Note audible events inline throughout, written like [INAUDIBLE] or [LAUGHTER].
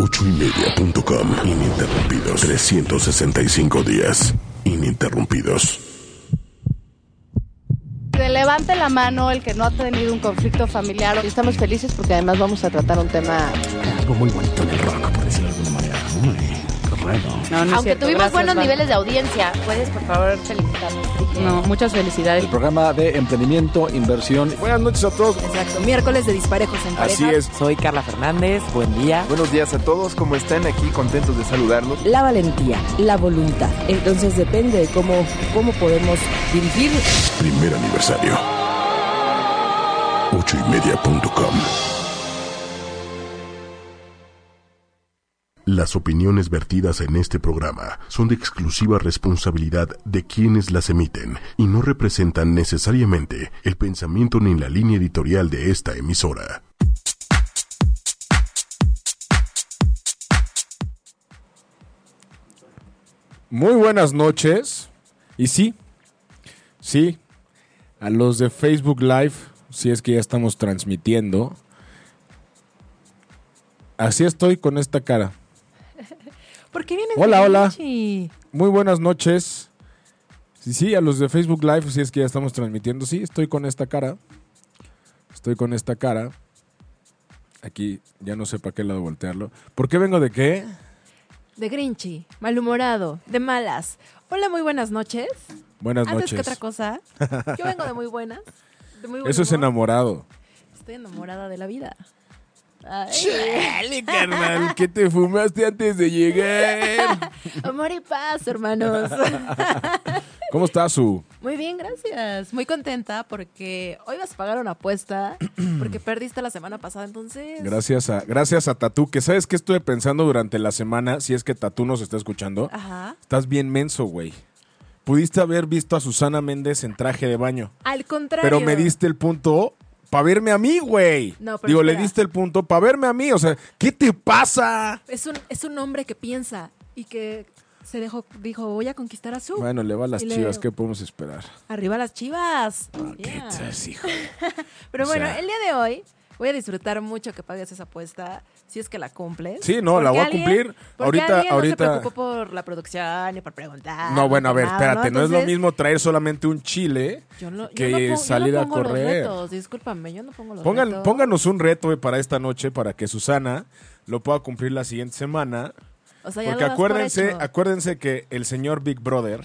Ocho y media.com. Ininterrumpidos. 365 días. Ininterrumpidos. Que levante la mano el que no ha tenido un conflicto familiar. Y estamos felices porque además vamos a tratar un tema. Algo muy bonito en el rock, aunque tuvimos buenos niveles de audiencia, ¿puedes por favor felicitarnos? No, muchas felicidades. El programa de emprendimiento, inversión. Buenas noches a todos. Exacto, miércoles de Disparejos en Pareja. Así es. Soy Carla Fernández, buen día. Buenos días a todos, ¿cómo están aquí? Contentos de saludarlos. La valentía, la voluntad. Entonces depende de cómo, cómo podemos dirigir. Primer aniversario. 8ymedia.com Las opiniones vertidas en este programa son de exclusiva responsabilidad de quienes las emiten y no representan necesariamente el pensamiento ni la línea editorial de esta emisora. Muy buenas noches. Y sí, sí, a los de Facebook Live, si es que ya estamos transmitiendo. Así estoy con esta cara. ¿Por qué vienes Hola, hola. Muy buenas noches. Sí, sí, a los de Facebook Live, si es que ya estamos transmitiendo. Sí, estoy con esta cara. Estoy con esta cara. Aquí, ya no sé para qué lado voltearlo. ¿Por qué vengo de qué? De Grinchy, malhumorado, de malas. Hola, muy buenas noches. Buenas Antes noches. que otra cosa, yo vengo de muy buenas. De muy [LAUGHS] buen Eso es enamorado. Estoy enamorada de la vida. Ay, Dale, carnal, ¿qué te fumaste antes de llegar? amor y paz, hermanos. [LAUGHS] ¿Cómo está su? Muy bien, gracias. Muy contenta porque hoy vas a pagar una apuesta porque perdiste la semana pasada, entonces. Gracias a, gracias a Tatú, que sabes que estuve pensando durante la semana, si es que Tatú nos está escuchando. Ajá. Estás bien menso, güey. Pudiste haber visto a Susana Méndez en traje de baño, Al contrario. pero me diste el punto para verme a mí, güey. No, pero Digo, le diste el punto para verme a mí. O sea, ¿qué te pasa? Es un, es un hombre que piensa y que se dejó, dijo, voy a conquistar a su. Bueno, le va a las Y le- chivas, ¿qué podemos esperar? Arriba las chivas. ¿Qué Yeah. tal, hijo? [LAUGHS] Pero O bueno, sea- el día de hoy voy a disfrutar mucho que pagues esa apuesta, si es que la cumples. Sí, no, la voy a cumplir. Ahorita- alguien ahorita- No se preocupó por la producción ni por preguntar. No, bueno, a ver, nada, espérate, no, es lo mismo traer solamente un chile Yo no, yo que no pongo- yo no salir a pongo los correr. retos, discúlpame, yo no pongo los Pongan, retos. pónganos un reto para esta noche para que Susana lo pueda cumplir la siguiente semana. O sea, ya Porque por acuérdense, acuérdense que el señor Big Brother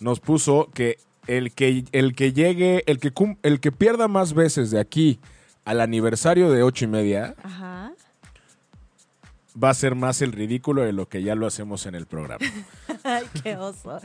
nos puso que el que, el que llegue, el que, cum- el que pierda más veces de aquí al aniversario de ocho y media Ajá. va a ser más el ridículo de lo que ya lo hacemos en el programa. [LAUGHS] Ay, qué oso.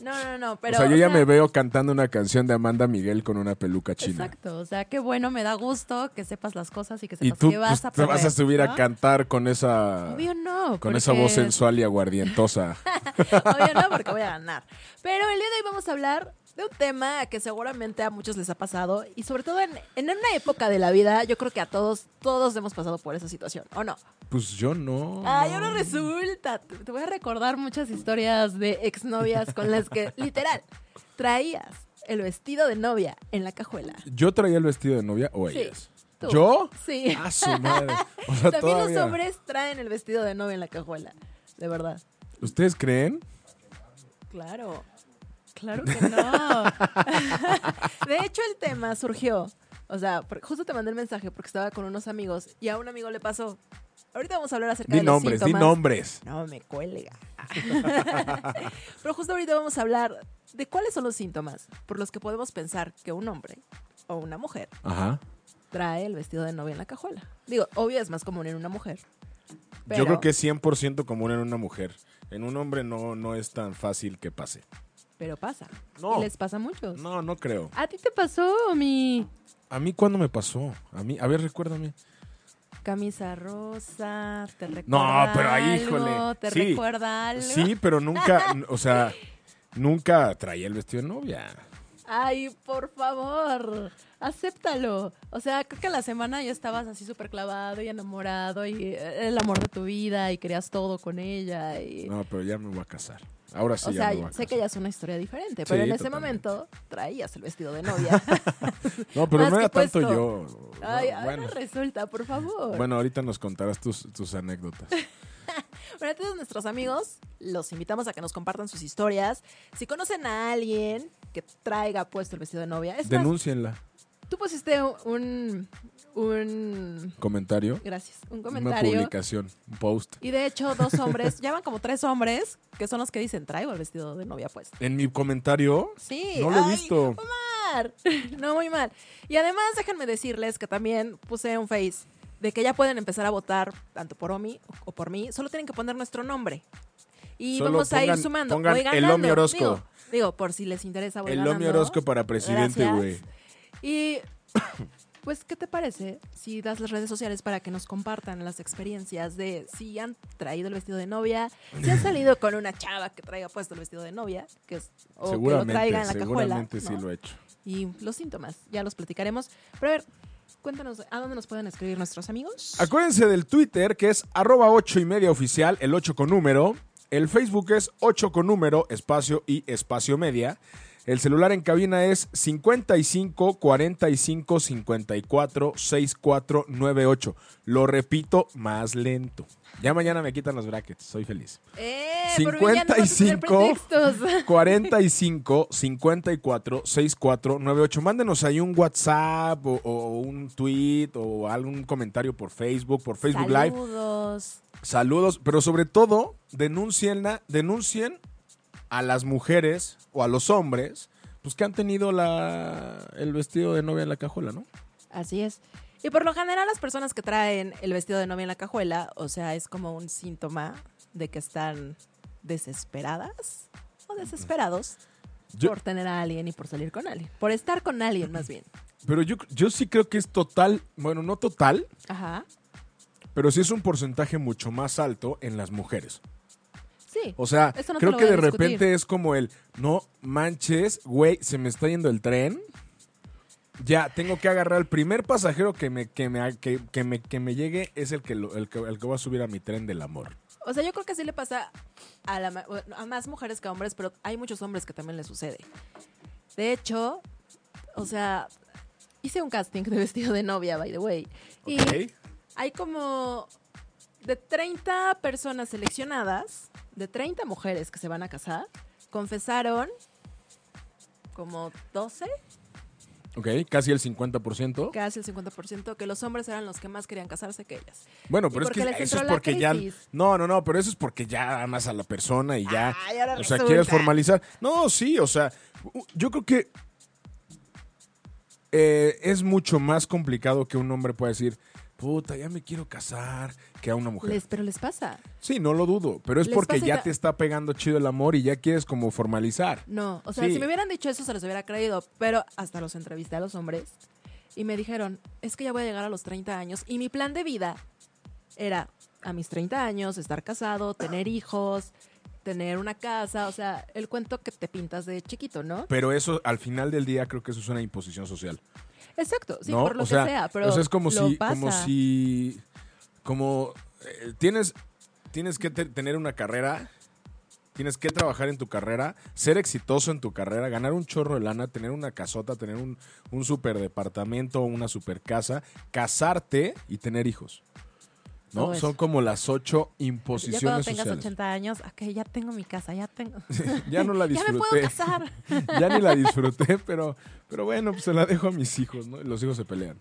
No, no, no, pero... o sea, yo ya sea, me veo cantando una canción de Amanda Miguel con una peluca china. Exacto, o sea, qué bueno, me da gusto que sepas las cosas y que Y sepas tú que vas pues, a te vas a subir a cantar con esa Obvio no. con esa voz sensual y aguardientosa. [LAUGHS] Obvio no, porque voy a ganar. Pero el día de hoy vamos a hablar de un tema que seguramente a muchos les ha pasado y sobre todo en, en una época de la vida, yo creo que a todos, todos hemos pasado por esa situación, ¿o no? Pues yo no. Ay, no. ahora resulta. Te te voy a recordar muchas historias de exnovias con las que, [LAUGHS] literal, traías el vestido de novia en la cajuela. ¿Yo traía el vestido de novia o Sí, ellas? tú. ¿Yo? Sí. A su madre. O sea, También los hombres traen el vestido de novia en la cajuela. De verdad. ¿Ustedes creen? Claro. Claro que no. [LAUGHS] de hecho, el tema surgió. O sea, justo te mandé el mensaje porque estaba con unos amigos y a un amigo le pasó. Ahorita vamos a hablar acerca Di de los nombres, di síntomas. nombres. No me cuelga. [LAUGHS] Pero justo ahorita vamos a hablar de cuáles son los síntomas por los que podemos pensar que un hombre o una mujer Ajá. trae el vestido de novia en la cajuela. Digo, obvio es más común en una mujer. Yo creo que es 100% común en una mujer. En un hombre no, no es tan fácil que pase. Pero pasa. No. Y les pasa a muchos. No, no creo. ¿A ti te pasó mi ¿A mí cuándo me pasó? A mí, a ver, recuérdame. camisa rosa? ¿Te recuerda No, pero ahí, algo? híjole. ¿Te Sí. recuerda algo? Sí, pero nunca, [LAUGHS] o sea, nunca traía el vestido de novia. Ay, por favor, acéptalo. O sea, creo que la semana ya estabas así súper clavado y enamorado y eh, el amor de tu vida y querías todo con ella. Y... No, pero ya me voy a casar. Ahora sí o ya sea, me voy a sé casar. que ya es una historia diferente, pero Sí, en ese totalmente. momento traías el vestido de novia. [LAUGHS] No, pero más no era tanto puesto. yo. Ay, No, ahora bueno. resulta, por favor. Bueno, ahorita nos contarás tus, tus anécdotas. [LAUGHS] Bueno, todos nuestros amigos los invitamos a que nos compartan sus historias. Si conocen a alguien que traiga puesto el vestido de novia, es más, Denúncienla. tú pusiste un, un Comentario. gracias, un Una comentario. publicación. Un post. Y de hecho, dos hombres, ya van como tres hombres, que son los que dicen, traigo el vestido de novia puesto. En mi comentario. Sí. No lo he visto. Omar. [LAUGHS] No, muy mal. Y además, déjenme decirles que también puse un face de que ya pueden empezar a votar tanto por Omi o por mí. Solo tienen que poner nuestro nombre. Y Solo vamos a ir sumando. pongan Voy el. Omi Orozco. Digo, digo, por si les interesa, voy El ganando. Omi Orozco para presidente, Gracias. güey. Y [COUGHS] pues, ¿qué te parece si das las redes sociales para que nos compartan las experiencias de si han traído el vestido de novia, si han salido con una chava que traiga puesto el vestido de novia, que es, o que lo seguramente, traiga en la cajuela, seguramente sí ¿no? lo he hecho. Y los síntomas, ya los platicaremos. Pero a ver, cuéntanos, ¿a dónde nos pueden escribir nuestros amigos? Acuérdense del Twitter, que es arroba 8 y media el 8 con número. El Facebook es 8 con número, espacio y espacio media. El celular en cabina es 55 45 54 64 98. Lo repito más lento. Ya mañana me quitan los brackets, soy feliz. ¡Eh! por mí ya no vas a tener 55 pretextos. 45 54 64 98. Mándenos ahí un WhatsApp o, o un tweet o algún comentario por Facebook, por Facebook Live. Saludos. Saludos, pero sobre todo, denuncien, denuncien a las mujeres o a los hombres pues que han tenido la, el vestido de novia en la cajuela, ¿no? Así es. Y por lo general las personas que traen el vestido de novia en la cajuela, o sea, es como un síntoma de que están desesperadas o desesperados Yo- por tener a alguien y por salir con alguien. Por estar con alguien, más bien. Pero yo, yo sí creo que es total, bueno, no total, Ajá. pero sí es un porcentaje mucho más alto en las mujeres. Sí. O sea, no creo que de discutir. repente es como el, no manches, güey, se me está yendo el tren. Ya, tengo que agarrar el primer pasajero que me, que me, que, que me, que me llegue, es el que, lo- el, que, el que va a subir a mi tren del amor. O sea, yo creo que sí le pasa a, la a más mujeres que a hombres, pero hay muchos hombres que también les sucede. De hecho, o sea, hice un casting de vestido de novia, by the way. Y hay como de 30 personas seleccionadas, de 30 mujeres que se van a casar, confesaron como 12, Ok, casi el 50%. casi el 50%, que los hombres eran los que más querían casarse que ellas. Bueno, pero es que eso es porque ya... No, no, no, pero eso es porque ya amas a la persona y ya... Ay, ahora o sea, quieres formalizar. No, sí, o sea, yo creo que eh, es mucho más complicado que un hombre pueda decir, puta, ya me quiero casar, que a una mujer. Les, pero les pasa. Sí, no lo dudo, pero es Les porque ya te está pegando chido el amor y ya quieres como formalizar. No, o sea, Sí. si me hubieran dicho eso se los hubiera creído, pero hasta los entrevisté a los hombres y me dijeron, es que ya voy a llegar a los 30 años y mi plan de vida era a mis 30 años estar casado, tener hijos, tener una casa, o sea, el cuento que te pintas de chiquito, ¿no? Pero eso, al final del día, creo que eso es una imposición social. Exacto, sí, ¿no? por lo o sea, que sea, pero o sea, es como si, pasa. como si, como eh, tienes, tienes que te- tener una carrera, tienes que trabajar en tu carrera, ser exitoso en tu carrera, ganar un chorro de lana, tener una casota, tener un, un super departamento, una super casa, casarte y tener hijos. ¿No? Son como las ocho ya cuando imposiciones tengas sociales. 80 años, ok, ya tengo mi casa, ya tengo. [LAUGHS] Ya no la [LAUGHS] ya me puedo disfruté. casar. [LAUGHS] ya ni la disfruté, pero, pero bueno, pues se la dejo a mis hijos, ¿no? Y los hijos se pelean.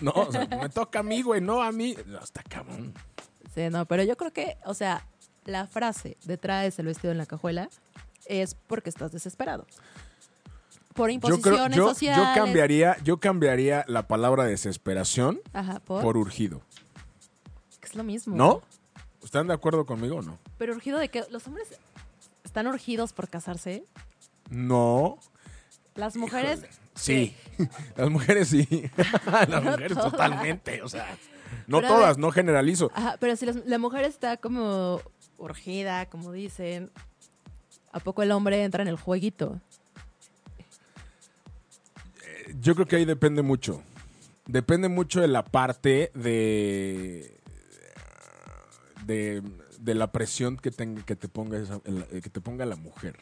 No, o sea, me toca a mí, güey, no a mí. No, está cabrón. Sí, no, pero yo creo que, o sea, la frase de traes el vestido en la cajuela es porque estás desesperado. Por Yo creo, imposiciones yo, yo sociales. cambiaría, yo cambiaría la palabra desesperación Ajá, por. por urgido. Es lo mismo. ¿No? ¿Están de acuerdo conmigo o no? Pero urgido de que los hombres están urgidos por casarse. No. Las mujeres. Sí. [LAUGHS] Las mujeres sí. [LAUGHS] Las No mujeres todas. totalmente. O sea, no Pero todas, ver. no generalizo. Ajá, pero si las- la mujer está como urgida, como dicen, ¿a poco el hombre entra en el jueguito? Yo creo que ahí depende mucho. Depende mucho de la parte de. De, de la presión que, tenga, que, te ponga esa- que te ponga la mujer.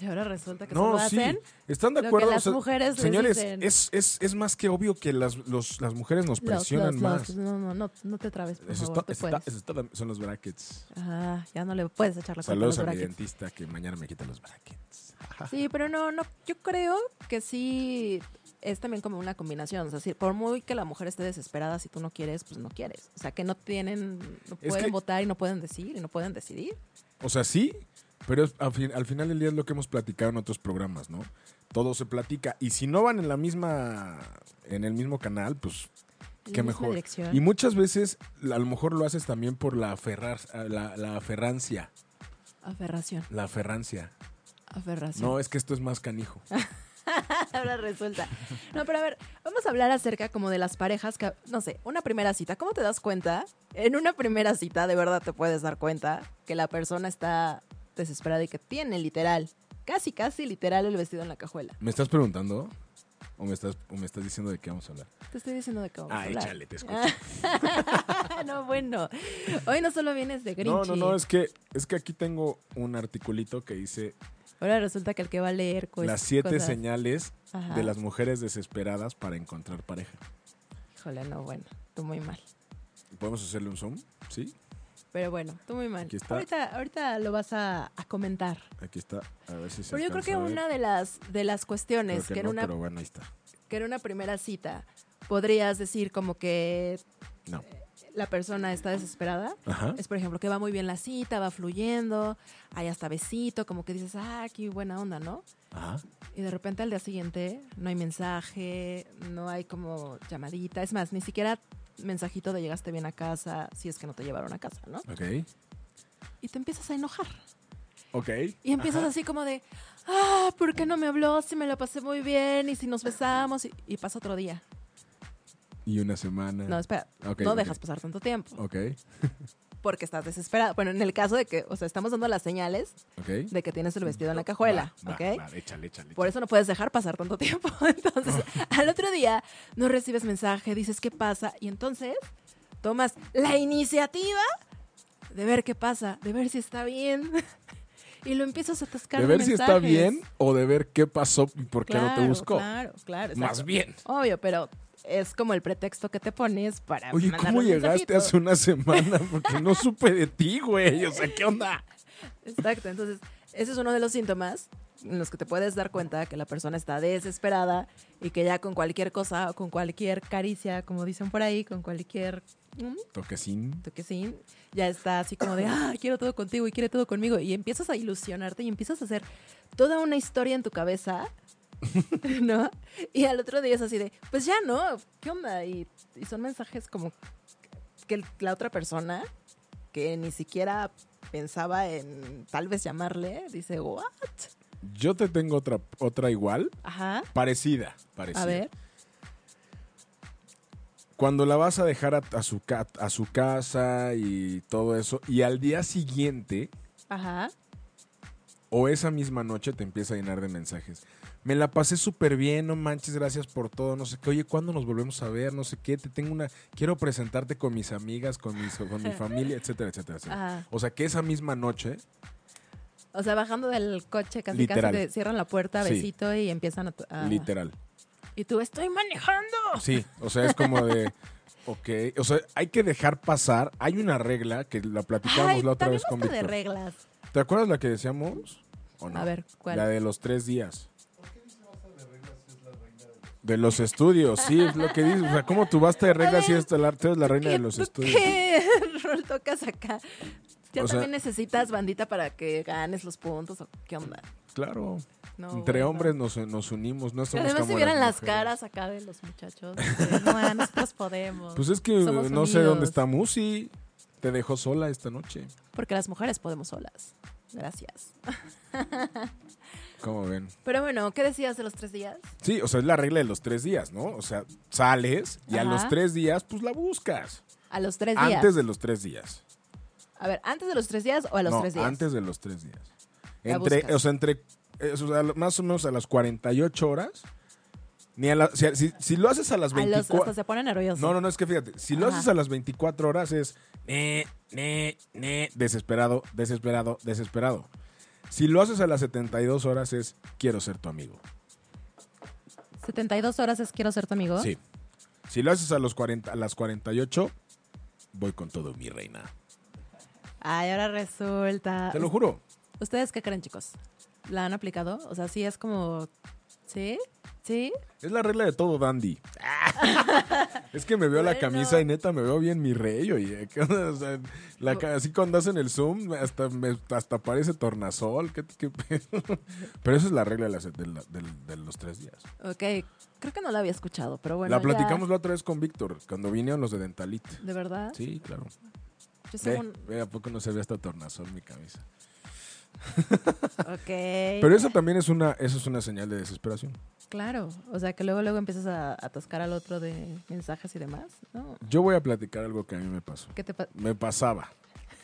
Y ahora resulta que No, sí. hacen ¿Están de lo que acuerdo? las O sea, mujeres les señores, dicen. es, es, es más que obvio que las, los- las mujeres nos presionan los- más. no, no, no, no te trabes, por Eso favor, está- tú está- puedes. eso está- son los brackets. Ajá, ya no le puedes echar la culpa a Saludos los a mi dentista que mañana me quita los brackets. Sí, pero no, no, yo creo que sí es también como una combinación. O sea, si por muy que la mujer esté desesperada, si tú no quieres, pues no quieres. O sea, que no tienen, no Es pueden que- votar y no pueden decir y no pueden decidir. O sea, sí, pero es- al, fin- al final del día es lo que hemos platicado en otros programas, ¿no? Todo se platica. Y si no van en la misma, en el mismo canal, pues En qué mejor. dirección. Y muchas veces a lo mejor lo haces también por la aferrar, la, la aferrancia. Aferración, La aferrancia. aferración. No, es que esto es más canijo. [LAUGHS] [LAUGHS] Ahora resulta. No, pero a ver, vamos a hablar acerca como de las parejas que, no sé, una primera cita. ¿Cómo te das cuenta? En una primera cita, de verdad te puedes dar cuenta que la persona está desesperada y que tiene literal, casi, casi literal el vestido en la cajuela. ¿Me estás preguntando? ¿O me estás, o me estás diciendo de qué vamos a hablar? Te estoy diciendo de qué vamos a Ah, hablar. échale, te escucho. [LAUGHS] no, bueno. Hoy no solo vienes de No, Grinchy. no, no, es que, es que aquí tengo un articulito que dice Ahora resulta que el que va a leer pues, las siete cosas- señales Ajá. de las mujeres desesperadas para encontrar pareja. Híjole, no, bueno, tú muy mal. ¿Podemos hacerle un zoom? Sí, Pero bueno, tú muy mal. Aquí está. Ahorita, ahorita lo vas a, a comentar. aquí está. A ver si se Pero yo creo que una de las, de las cuestiones que que, en no, una, pero bueno, ahí está. que en una primera cita podrías decir como que No. La persona está desesperada Ajá. es, por ejemplo, que va muy bien la cita, va fluyendo, hay hasta besito, como que dices, ah, qué buena onda, ¿no? Ajá. Y de repente al día siguiente no hay mensaje, no hay como llamadita, es más, ni siquiera mensajito de llegaste bien a casa, si es que no te llevaron a casa, ¿no? Ok. Y te empiezas a enojar. Ok. Y empiezas así como de, ah, ¿por qué no me habló? Si me lo pasé muy bien y si nos besamos y, y pasa otro día. Y una semana. No, espera, no dejas pasar tanto tiempo Ok. porque estás desesperada. Bueno, en el caso de que, o sea, estamos dando las señales de que tienes el vestido en la cajuela, Va, ¿ok? va, échale, échale. Por eso no puedes dejar pasar tanto tiempo. [LAUGHS] Entonces, al otro día no recibes mensaje, dices qué pasa y entonces tomas la iniciativa de ver qué pasa, de ver si está bien [LAUGHS] y lo empiezas a atascar De de ver si está bien o de ver qué pasó y por qué no te buscó. Claro, claro. Más bien. Obvio, pero es como el pretexto que te pones para Oye, ¿cómo un llegaste hace una semana? Porque no supe de ti, güey. O sea, ¿qué onda? Exacto, entonces ese es uno de los síntomas en los que te puedes dar cuenta que la persona está desesperada y que ya con cualquier cosa o con cualquier caricia, como dicen por ahí, con cualquier mm, Toquecín. toquecín, ya está así como de, ah, quiero todo contigo y quiere todo conmigo. Y empiezas a ilusionarte y empiezas a hacer toda una historia en tu cabeza, [LAUGHS] ¿no? Y al otro día es así de, pues ya no, ¿qué onda? Y, y son mensajes como que el- la otra persona, que ni siquiera pensaba en tal vez llamarle, dice, ¿what? Yo te tengo otra, otra igual, Ajá. parecida, parecida. A ver. Cuando la vas a dejar a, a su, a su casa y todo eso, y al día siguiente Ajá. o esa misma noche te empieza a llenar de mensajes. Me la pasé súper bien, no manches, gracias por todo, no sé qué. Oye, ¿cuándo nos volvemos a ver? No sé qué, te tengo una... Quiero presentarte con mis amigas, con, mis, con mi familia, etcétera, etcétera, etcétera. Ajá. O sea, que esa misma noche, O sea, bajando del coche, casi Literal. casi te cierran la puerta, Sí. besito y empiezan a... a- literal. Y tú, estoy manejando. Sí, o sea, es como de... Ok, o sea, hay que dejar pasar. Hay una regla que la platicábamos Ay, la otra vez con basta de Víctor. reglas. ¿Te acuerdas la que decíamos? ¿O no? A ver, ¿cuál? La de los tres días. De los estudios, sí, es lo que dices. O sea, ¿cómo tú basta de reglas eres la, tú eres la reina de ¿Qué- los estudios? ¿Qué [LAUGHS] rol tocas acá? ¿Ya O sea- también necesitas bandita para que ganes los puntos o qué onda? Claro. No, Entre bueno. hombres nos, nos unimos, no Y somos Además, si vieran las mujeres. caras acá de los muchachos. de, no, nosotros podemos. Pues es que Somos no sé dónde unidos. está Musi. Te dejó sola esta noche. Porque las mujeres podemos solas. Gracias. [LAUGHS] ¿Cómo ven? Pero bueno, ¿qué decías de los tres días? Sí, o sea, es la regla de los tres días, ¿no? O sea, sales y a los tres días, pues la buscas. A los tres días. Antes de los tres días. A ver, ¿antes de los tres días o a los no, tres días? antes de los tres días. La Entre, buscas. o sea, entre, eh, o sea, más o menos a las 48 horas. Ni a la- si, si- si lo haces a las A los, 24... hasta se pone nervioso. No, no, no, es que fíjate, si lo haces a las 24 horas es ne, ne, ne, desesperado, desesperado, desesperado. Si lo haces a las 72 horas es quiero ser tu amigo. 72 horas es quiero ser tu amigo. Sí. Si lo haces a, los 40, a las 48, voy con todo, mi reina. Ay, ahora resulta. Te lo juro. ¿Ustedes qué creen, chicos? ¿La han aplicado? O sea, sí es como. ¿Sí? ¿Sí? Es la regla de todo dandy. [LAUGHS] es que me veo la camisa y neta me veo bien mi rey, oye. [LAUGHS] O sea, la así cuando hacen el zoom, hasta, me- hasta parece tornasol. ¿qué- qué? [LAUGHS] Pero esa es la regla de, las- de los tres días. Ok. Creo que no la había escuchado, pero bueno. la ya. platicamos la otra vez con Víctor, cuando vinieron los de Dentalit. ¿De verdad? Sí, claro. Yo ve, ¿a poco no se ve hasta tornasol mi camisa? [LAUGHS] Ok. Pero eso también es una, eso es una señal de desesperación. Claro. O sea, que luego, luego empiezas a atascar al otro de mensajes y demás. No. Yo voy a platicar algo que a mí me pasó. ¿Qué te pa- Me pasaba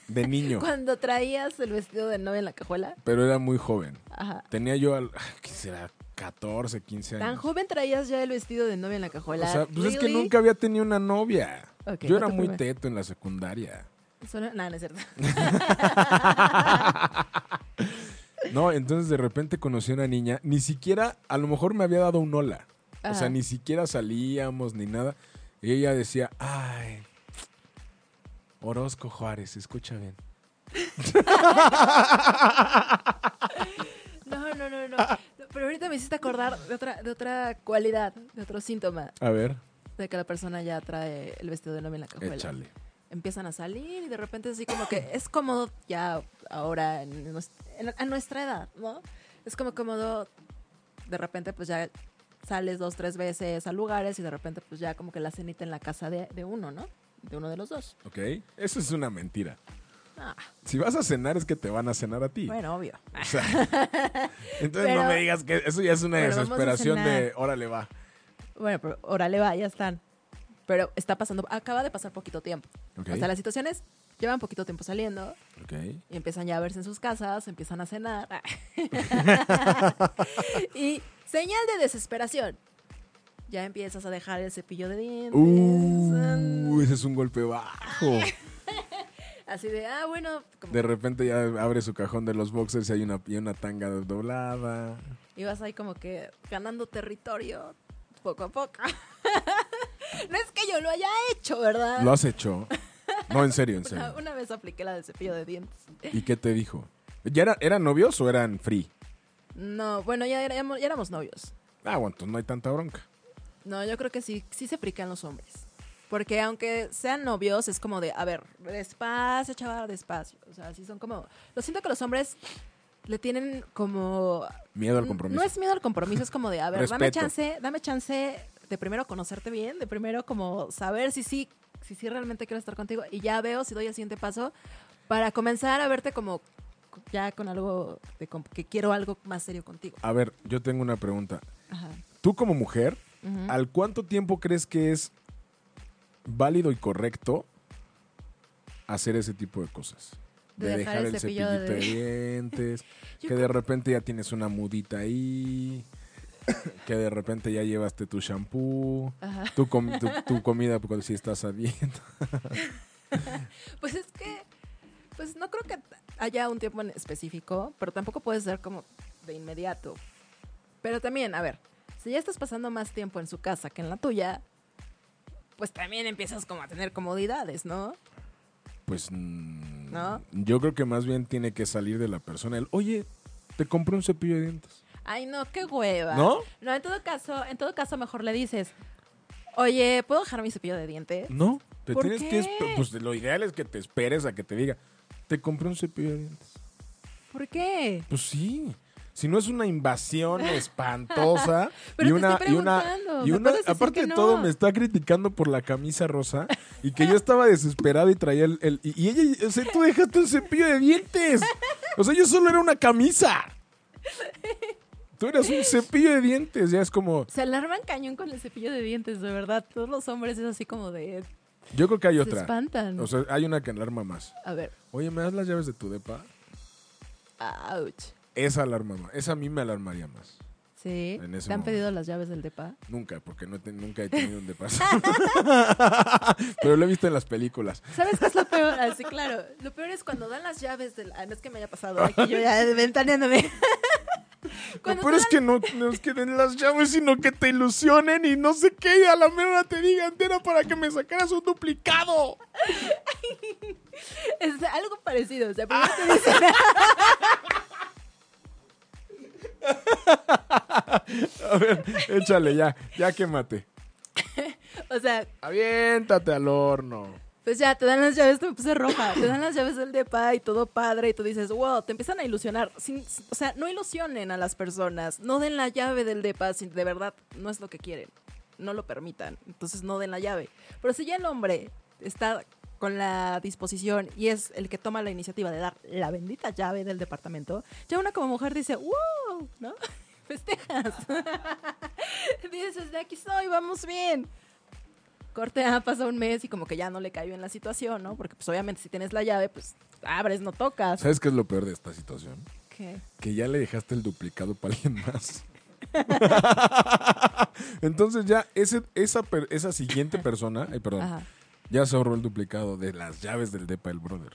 de niño, [LAUGHS] Cuando traías el vestido de novia en la cajuela. pero era muy joven. Ajá. Tenía yo, al, ¿qué será? 14, 15 Tan años. joven traías ya el vestido de novia en la O cajuela. sea, pues es que nunca había tenido una novia. Yo no era muy teto en la secundaria. Suena- No, no es cierto. [LAUGHS] No, entonces de repente conocí a una niña, ni siquiera, a lo mejor me había dado un hola. O sea, ni siquiera salíamos ni nada. Y ella decía, ay, Orozco Juárez, escucha bien. [LAUGHS] No, no, no, no. Pero ahorita me hiciste acordar de otra, de otra cualidad, de otro síntoma A ver, de que la persona ya trae el vestido de novia en la cajuela. échale. Empiezan a salir y de repente así como que es cómodo ya ahora en a nuestra edad, ¿no? Es como cómodo, de repente pues ya sales dos, tres veces a lugares y de repente pues ya como que la cenita en la casa de, de uno, ¿no? De uno de los dos. ¿Ok? Eso es una mentira. Ah, Si vas a cenar es que te van a cenar a ti. bueno, obvio. O sea, [LAUGHS] entonces Pero- no me digas que eso ya es una desesperación de órale va. Bueno, pero órale va, ya están. Pero está pasando, acaba de pasar poquito tiempo. Ok. O sea, las situaciones llevan poquito tiempo saliendo Ok. y empiezan ya a verse en sus casas, empiezan a cenar. [LAUGHS] y señal de desesperación. Ya empiezas a dejar el cepillo de dientes. Uh, ese es un golpe bajo. [LAUGHS] Así de, ah, bueno, como De repente ya abre su cajón de los boxers y hay una, y una tanga doblada. ibas ahí como que ganando territorio poco a poco. [LAUGHS] no es que yo lo haya hecho, ¿verdad? ¿Lo has hecho? No, en serio, en [LAUGHS] serio. una vez apliqué la de cepillo de dientes. ¿Y qué te dijo? ¿Ya era- eran novios o eran free? No, bueno, ya éramos, ya éramos novios. Ah, bueno, entonces no hay tanta bronca. No, yo creo que sí, sí se frican los hombres. Porque aunque sean novios, es como de, a ver, despacio, chaval, despacio. O sea, sí son como... Lo siento que los hombres le tienen como... Miedo al compromiso. No es miedo al compromiso, es como de, a ver, dame chance, dame chance de primero conocerte bien, de primero como saber si sí, si sí realmente quiero estar contigo y ya veo si doy el siguiente paso para comenzar a verte como ya con algo de que quiero algo más serio contigo. A ver, yo tengo una pregunta. Ajá. Tú como mujer. ¿al cuánto tiempo crees que es válido y correcto hacer ese tipo de cosas? De dejar el cepillo cepillito de- de dientes, [LAUGHS] que de repente ya tienes una mudita ahí, [COUGHS] que de repente ya llevaste tu shampoo, tu, com- tu, [LAUGHS] tu comida porque si estás a dieta. Pues es que, pues no creo que haya un tiempo en específico, pero tampoco puede ser como de inmediato. Pero también, a ver, si ya estás pasando más tiempo en su casa que en la tuya, pues también empiezas como a tener comodidades, ¿no? Pues mm, ¿No? yo creo que más bien tiene que salir de la persona el, oye, te compré un cepillo de dientes. Ay, no, qué hueva. ¿No? No, en todo caso, en todo caso mejor le dices, oye, ¿puedo dejar mi cepillo de dientes? No, te ¿Por tienes que qué? pues lo ideal es que te esperes a que te diga, te compré un cepillo de dientes. ¿Por qué? Pues sí. Si no es una invasión espantosa [LAUGHS] Pero y una y una y ¿me una aparte de no? todo me está criticando por la camisa rosa y que yo estaba desesperado y traía el, el- y, y ella o sea, tú dejaste un cepillo de dientes. O sea, yo solo era una camisa. Tú eras un cepillo de dientes, ya es como Se alarman cañón con el cepillo de dientes, de verdad. Todos los hombres es así como de... yo creo que hay Se otra. espantan. O sea, hay una que alarma más. A ver, Oye, ¿me das las llaves de tu depa? ouch. Esa alarma. Esa a mí me alarmaría más. Sí. ¿Te han momento. pedido las llaves del depa? Nunca, porque no he te- nunca he tenido un de paso. [LAUGHS] Pero lo he visto en las películas. ¿Sabes qué es lo peor? Ah, sí, claro. Lo peor es cuando dan las llaves del... Ah, no es que me haya pasado aquí yo ya ventaneándome. [LAUGHS] Lo Cuando peor te es que no, no es que den las llaves, sino que te ilusionen y no sé qué, y a la mera te digan, era para que me sacaras un duplicado. [LAUGHS] Es algo parecido. O sea, primero te dicen... [LAUGHS] A ver, échale ya, ya quémate. [LAUGHS] O sea, Aviéntate al horno. pues ya, te dan las llaves, te me puse roja. Te dan las llaves del depa y todo padre. Y tú dices, wow, te empiezan a ilusionar. Sin- o sea, no ilusionen a las personas. No den la llave del depa si de verdad no es lo que quieren. No lo permitan. Entonces no den la llave. Pero si ya el hombre está con la disposición y es el que toma la iniciativa de dar la bendita llave del departamento, ya una como mujer dice, wow, ¿no? [LAUGHS] Festejas. [LAUGHS] Dices, de aquí soy, vamos bien. Corte A, pasa un mes y como que ya no le cayó en la situación, ¿no? Porque pues obviamente si tienes la llave, pues abres, no tocas. ¿Sabes qué es lo peor de esta situación? ¿Qué? Que ya le dejaste el duplicado para alguien más. [LAUGHS] Entonces ya ese, esa, esa siguiente persona, ay, perdón, Ajá. Ya se ahorró el duplicado de las llaves del depa del brother.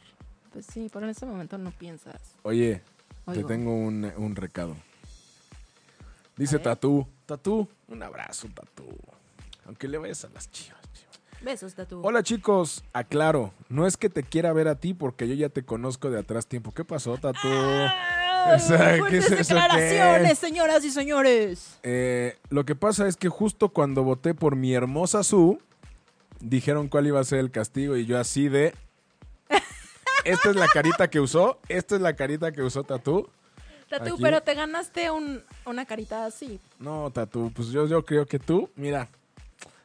Pues sí, pero en ese momento no piensas. Oye, Oigo. te tengo un, un recado. Dice. Tatú. Tatú, un abrazo, Tatú. Aunque le vayas a las chivas. chivas. Besos, Tatu. Hola chicos, aclaro, no es que te quiera ver a ti porque yo ya te conozco de atrás tiempo. ¿Qué pasó, Tatú? ¡Ah! [LAUGHS] O sea, ¿qué Fuertes es eso, declaraciones, señoras y señores. Eh, lo que pasa es que justo cuando voté por mi hermosa Su, dijeron cuál iba a ser el castigo y yo así de... Esta es la carita que usó, esta es la carita que usó Tatú. Tatu, Aquí. pero te ganaste un- una carita así. No, Tatu, pues yo, yo creo que tú, mira,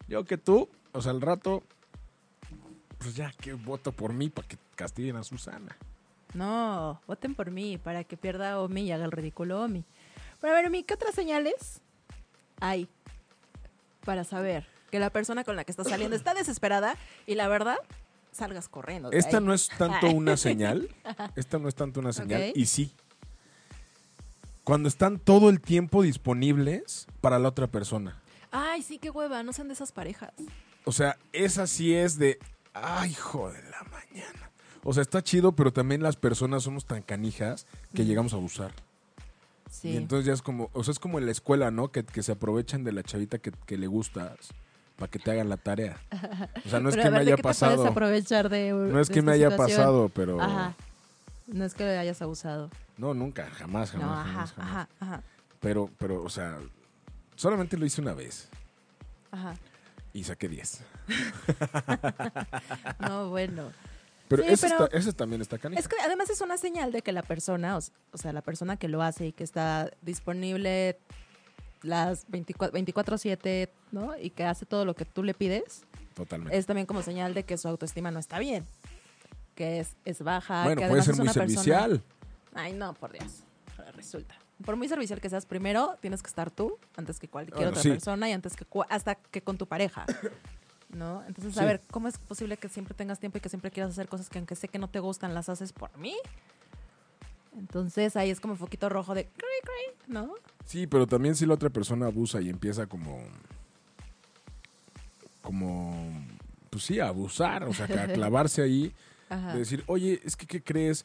yo que tú, o sea, al rato, pues ya que voto por mí para que castiguen a Susana. No, voten por mí para que pierda Omi y haga el ridículo Omi. Pero a ver, Omi, ¿qué otras señales hay para saber que la persona con la que estás saliendo está desesperada y la verdad salgas corriendo? de Esta ahí? no es tanto una [LAUGHS] señal, esta no es tanto una señal, y sí. Cuando están todo el tiempo disponibles para la otra persona. Ay, sí, qué hueva, no sean de esas parejas. O sea, esa sí es de, ay, hijo de la mañana. O sea, está chido, pero también las personas somos tan canijas que llegamos a abusar. Sí. Y entonces ya es como, o sea, es como en la escuela, ¿no? Que, que se aprovechan de la chavita que, que le gustas para que te hagan la tarea. [LAUGHS] O sea, no es Pero que me ver, ¿de haya qué te pasado. puedes aprovechar de No es de que me haya situación? pasado, pero. Ajá. No es que lo hayas abusado. No, nunca, jamás, jamás, No, ajá, jamás. ajá, ajá, Pero, pero, o sea, solamente lo hice una vez ajá. y saqué 10. [LAUGHS] No, bueno. Pero, Sí, ese, pero- está- ese también está canija. Es que además es una señal de que la persona, o sea, la persona que lo hace y que está disponible las 24 24/7, ¿no? Y que hace todo lo que tú le pides, Totalmente. es también como señal de que su autoestima no está bien. Que es, es baja. bueno, que puede ser es muy una persona- servicial. Ay, no, por Dios. Ahora resulta. Por muy servicial que seas, primero tienes que estar tú antes que cualquier Bueno, otra sí. persona y antes que hasta que con tu pareja. ¿No? Entonces, a Sí. ver, ¿cómo es posible que siempre tengas tiempo y que siempre quieras hacer cosas que aunque sé que no te gustan, las haces por mí? Entonces ahí es como foquito rojo de cray, cray, ¿no? Sí, pero también si la otra persona abusa y empieza como. Como. Pues sí, a abusar, o sea, a clavarse ahí. Ajá. De decir, oye, es que, ¿qué crees?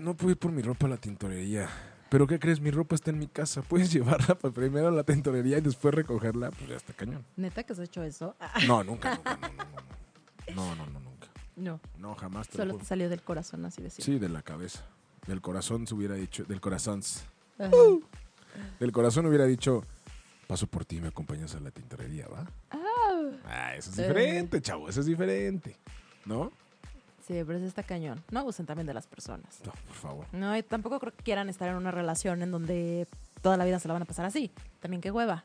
No puedo ir por mi ropa a la tintorería. Pero, ¿qué crees? Mi ropa está en mi casa. ¿Puedes llevarla primero a la tintorería y después recogerla? Pues ya está cañón. ¿Neta que has hecho eso? Ah, No, nunca, nunca, no, no, no, no. No, no. No, No, jamás te lo solo te salió del corazón así decir. Sí, de la cabeza. Del corazón se hubiera dicho, del corazón. [LAUGHS] Del corazón hubiera dicho, paso por ti y me acompañas a la tintorería, ¿va? Ah, eso es Eh. diferente, chavo, eso es diferente. ¿No? Sí, pero sí está cañón. No abusen también de las personas. No, por favor. No, y tampoco creo que quieran estar en una relación en donde toda la vida se la van a pasar así. También qué hueva.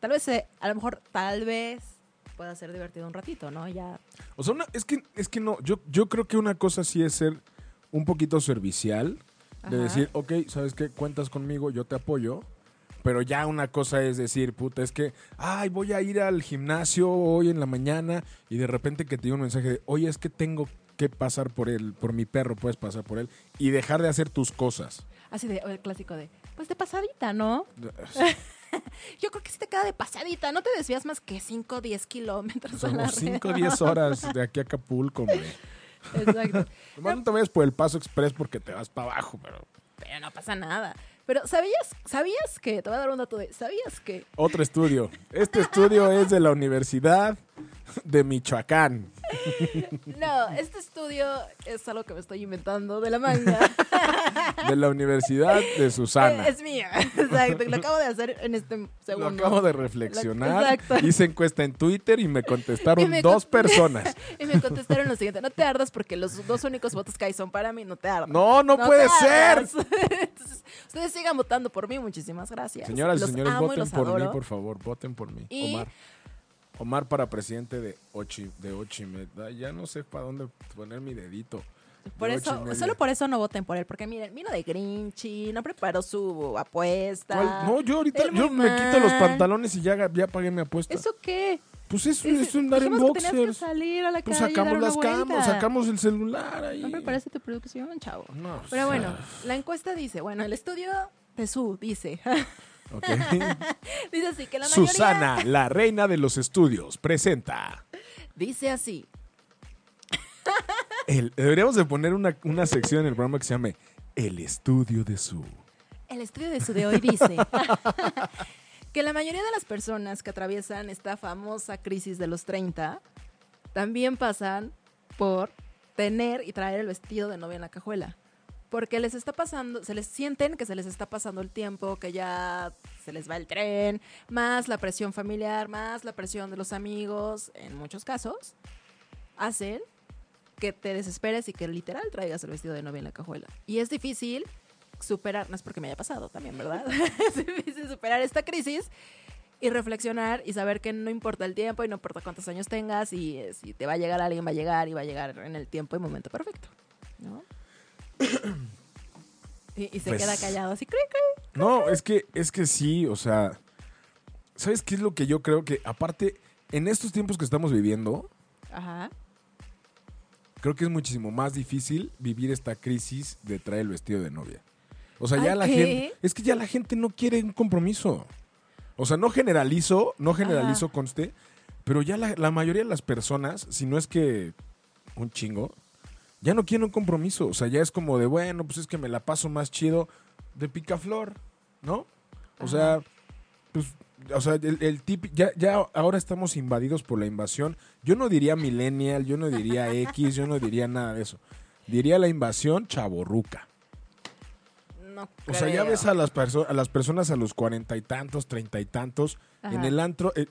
Tal vez, eh, a lo mejor, tal vez pueda ser divertido un ratito, ¿no? Ya. O sea, una- es, que, es que no, yo, yo creo que una cosa sí es ser un poquito servicial, de Ajá. decir, ok, ¿sabes qué? Cuentas conmigo, yo te apoyo. Pero ya una cosa es decir, puta, es que, ay, voy a ir al gimnasio hoy en la mañana y de repente que te diga un mensaje de, oye, es que tengo que pasar por él, por mi perro, puedes pasar por él y dejar de hacer tus cosas. Así de, o el clásico de, pues de pasadita, ¿no? [LAUGHS] Yo creo que sí te queda de pasadita, no te desvías más que 5 o 10 kilómetros Somos 5 o 10 horas [LAUGHS] de aquí a Acapulco, hombre. Exacto. [LAUGHS] Nomás no te vayas por el Paso Express porque te vas para abajo, pero... Pero no pasa nada. Pero ¿sabías, sabías que, te voy a dar un dato de, ¿sabías que Otro estudio. Este estudio es de la Universidad de Michoacán. No, este estudio es algo que me estoy inventando de la manga. De la Universidad de Susana. es mío, exacto. Lo acabo de hacer en este Lo segundo. acabo de reflexionar. Exacto. Hice encuesta en Twitter y me contestaron Y me dos cont- personas. [LAUGHS] Y me contestaron lo siguiente, no te ardas porque los dos únicos votos que hay son para mí, no te ardas. No, no, puede ser. [LAUGHS] Entonces, ustedes sigan votando por mí, muchísimas gracias. Señoras y señores, voten por mí, por favor. Voten por mí. Y- Omar. Omar para presidente de Ochi, de. Ay, Ya no sé para dónde poner mi dedito. Por De eso, solo por eso no voten por él, porque miren, vino de Grinchy, no preparó su apuesta. ¿Cuál? No, yo ahorita yo me quito los pantalones y ya, ya pagué mi apuesta. ¿Eso qué? pues eso Es- es andar en que que boxers. salir a la Pues calle sacamos una las vuelta. sacamos el celular ahí. No preparaste tu producción, chavo. No, Pero bueno, la encuesta dice, bueno, el estudio de su dice, [LAUGHS] [LAUGHS] dice así que la mayoría Susana, la reina de los estudios, presenta. dice así, [LAUGHS] El- deberíamos de poner una, una sección en el programa que se llame El estudio de su. el estudio de su de hoy dice [LAUGHS] que la mayoría de las personas que atraviesan esta famosa crisis de los 30 también pasan por tener y traer el vestido de novia en la cajuela. Porque les está pasando, se les sienten que se les está pasando el tiempo, que ya se les va el tren, más la presión familiar, más la presión de los amigos, en muchos casos, hacen que te desesperes y que literal traigas el vestido de novia en la cajuela. Y es difícil superar, no es porque me haya pasado también, ¿verdad? [LAUGHS] es difícil superar esta crisis y reflexionar y saber que no importa el tiempo y no importa cuántos años tengas y eh, si te va a llegar alguien, va a llegar y va a llegar en el tiempo y momento perfecto, ¿no? [COUGHS] y, y se Pues- queda callado así, cri, cri. No, es que, es que sí, o sea. ¿Sabes qué es lo que yo creo que, aparte, en estos tiempos que estamos viviendo, Ajá. creo que es muchísimo más difícil vivir esta crisis de traer el vestido de novia. O sea, ya ¿Ay, la qué? gente. Es que ya la gente no quiere un compromiso. O sea, no generalizo, no generalizo, Ajá. conste, pero ya la, la mayoría de las personas, si no es que un chingo, ya no quieren un compromiso. O sea, ya es como de, bueno, pues es que me la paso más chido de picaflor, ¿no? O sea, pues, o sea, el, el tip, ya, ya ahora estamos invadidos por la invasión. Yo no diría millennial, yo no diría X, yo no diría nada de eso. Diría la invasión chaborruca. No O sea, ya ves a las, perso- a las personas a los cuarenta y tantos, treinta y tantos, en el antro, eh,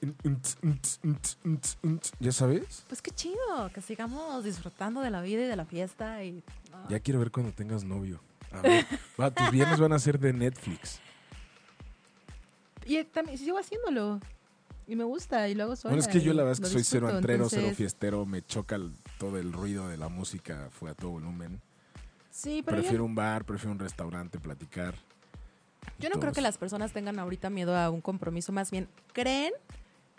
¿ya sabes? Pues qué chido, que sigamos disfrutando de la vida y de la fiesta y... no. Ya quiero ver cuando tengas novio. A ver, [LAUGHS] va, tus viernes van a ser de Netflix. Y eh, también sigo haciéndolo. Y me gusta, y lo hago sola. Bueno, es que yo la verdad es que soy cero antrero, cero fiestero, me choca el- todo el ruido de la música, fue a todo volumen. Sí, pero Prefiero yo, un bar, prefiero un restaurante, platicar. yo no creo que las personas tengan ahorita miedo a un compromiso. Más bien, creen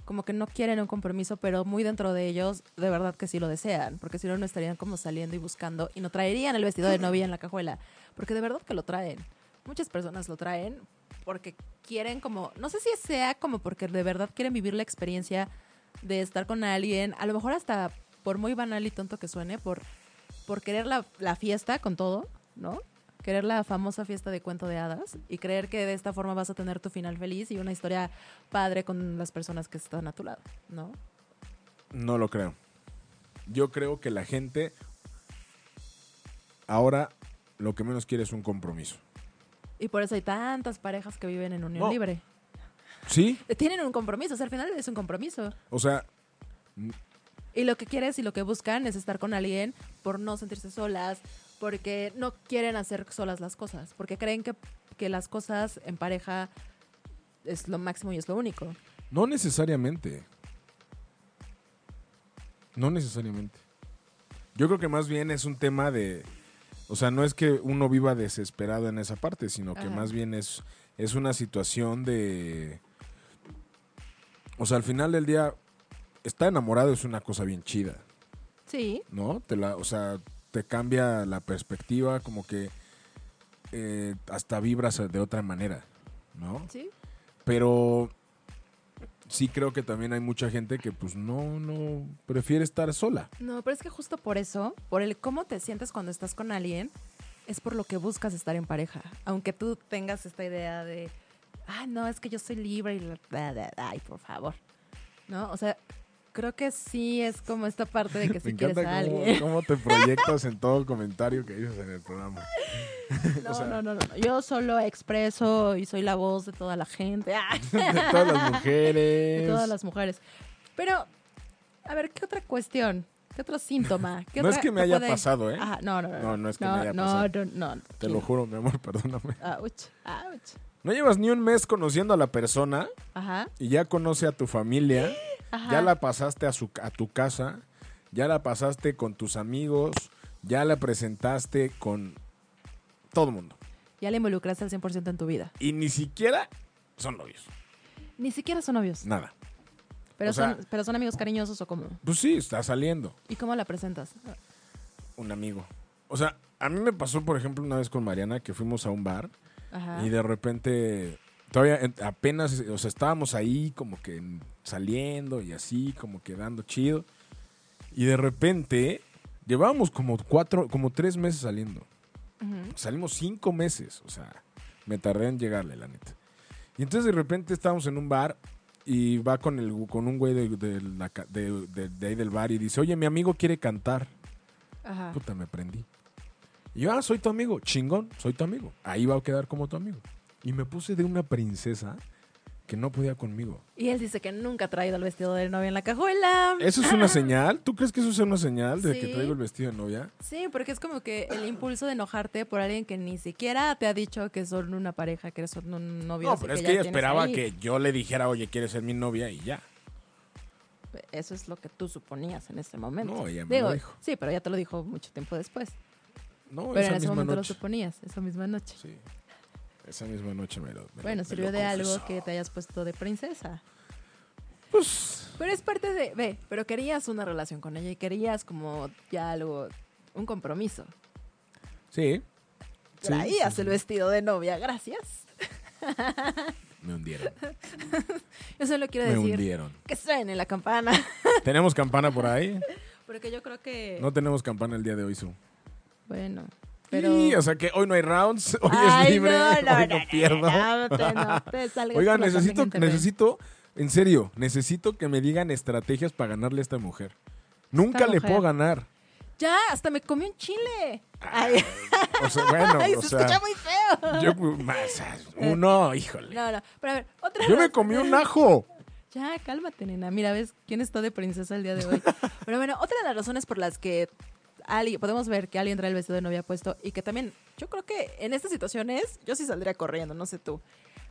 como que no quieren un compromiso, pero muy dentro de ellos, de verdad que sí lo desean. Porque si no, no estarían como saliendo y buscando y no traerían el vestido de novia en la cajuela. Porque de verdad que lo traen. Muchas personas lo traen porque quieren como, no sé si sea como porque de verdad quieren vivir la experiencia de estar con alguien, a lo mejor hasta por muy banal y tonto que suene, por, por querer la, la fiesta con todo, ¿no? Querer la famosa fiesta de cuento de hadas y creer que de esta forma vas a tener tu final feliz y una historia padre con las personas que están a tu lado, ¿no? No lo creo. Yo creo que la gente ahora lo que menos quiere es un compromiso. Y por eso hay tantas parejas que viven en unión No. libre. ¿Sí? [LAUGHS] Tienen un compromiso, o sea, al final es un compromiso. O sea, Y lo que quieres y lo que buscan es estar con alguien por no sentirse solas, porque no quieren hacer solas las cosas, porque creen que, que las cosas en pareja es lo máximo y es lo único. no necesariamente. No necesariamente. Yo creo que más bien es un tema de... O sea, no es que uno viva desesperado en esa parte, sino que Ajá. más bien es, es una situación de... O sea, al final del día, estar enamorado es una cosa bien chida. Sí, ¿no? Te la, o sea, te cambia la perspectiva, como que eh, hasta vibras de otra manera, ¿no? Sí. Pero sí creo que también hay mucha gente que pues no, no, prefiere estar sola. No, pero es que justo por eso, por el cómo te sientes cuando estás con alguien, es por lo que buscas estar en pareja. Aunque tú tengas esta idea de, ah, no, es que yo soy libre y, la- bla, bla, bla", ay, por favor. ¿No? O sea, creo que sí es como esta parte de que [LAUGHS] si Me quieres encanta a cómo, alguien. cómo te [LAUGHS] proyectas en todo comentario que dices en el programa. [LAUGHS] No, o sea- no, no, no, no. Yo solo expreso y soy la voz de toda la gente. Ah, De todas las mujeres. de todas las mujeres. Pero, a ver, ¿qué otra cuestión? ¿Qué otro síntoma? ¿Qué No es que me haya puede- pasado, ¿eh? Ajá, no, no, no. No, no es que no, me haya no, pasado. No, no, Te lo juro, mi amor, perdóname. Ouch, ouch. No llevas ni un mes conociendo a la persona Ajá, y ya conoce a tu familia, ajá. ya la pasaste a, su, a tu casa, ya la pasaste con tus amigos, ya la presentaste con todo el mundo. Ya le involucraste al 100% en tu vida. Y ni siquiera son novios, Ni siquiera son novios. nada. Pero, o sea- son, pero son amigos cariñosos o cómo. Pues sí, está saliendo ¿Y cómo la presentas? un amigo. O sea, a mí me pasó, por ejemplo, una vez con Mariana que fuimos a un bar Ajá. y de repente, todavía apenas, o sea, estábamos ahí como que en- saliendo y así, como quedando chido. Y de repente, llevábamos como cuatro, como tres meses saliendo. Salimos cinco meses, o sea, me tardé en llegarle, la neta. Y entonces de repente estábamos en un bar y va con, el, con un güey de ahí del bar y dice, oye, mi amigo quiere cantar. Ajá. Puta, me prendí. Y yo, ah, soy tu amigo. Chingón, soy tu amigo. Ahí va a quedar como tu amigo. Y me puse de una princesa que no podía conmigo. Y él dice que nunca ha traído el vestido de novia en la cajuela. ¿Eso es una [LAUGHS] señal? ¿Tú crees que eso es una señal de que Sí. traigo el vestido de novia? Sí, porque es como que el impulso de enojarte por alguien que ni siquiera te ha dicho que son una pareja, que son un novio. No, pero es que ella esperaba ahí. que yo le dijera, oye, ¿quieres ser mi novia? Y ya. Eso es lo que tú suponías en ese momento. No, ella me Digo, lo dijo. Sí, pero ya te lo dijo mucho tiempo después. No, pero esa en ese misma momento lo noche. suponías, esa misma noche. Sí. Esa misma noche me lo me bueno, lo- sirvió de algo que te hayas puesto de princesa. Pues, Pero es parte de, ve, pero querías una relación con ella y querías como ya algo, un compromiso. sí. Sí, Traías sí, el sí. vestido de novia, gracias. [LAUGHS] Me hundieron. Yo solo quiero Me decir hundieron. que suene la campana. [LAUGHS] ¿Tenemos campana por ahí? Porque yo creo que, No tenemos campana el día de hoy, Su. bueno, pero... Sí, o sea que hoy no hay rounds, [LAUGHS] hoy Ay, es libre, no, no, [LAUGHS] hoy no, pierdo. te- [LAUGHS] la necesito, necesito, en serio, necesito que me digan estrategias para ganarle a esta mujer. Nunca Esta le mujer. puedo ganar. Ya, hasta me comí un chile. Ay, O sea, bueno, ay, o se sea, escucha muy feo. yo, más, uno, híjole. No, no, pero a ver, otra Yo me comí un ajo. Ya, cálmate, nena. Mira, ves quién está de princesa el día de hoy. Pero bueno, otra de las razones por las que alguien, podemos ver que alguien trae el vestido de novia puesto y que también, yo creo que en estas situaciones, yo sí saldría corriendo, no sé tú.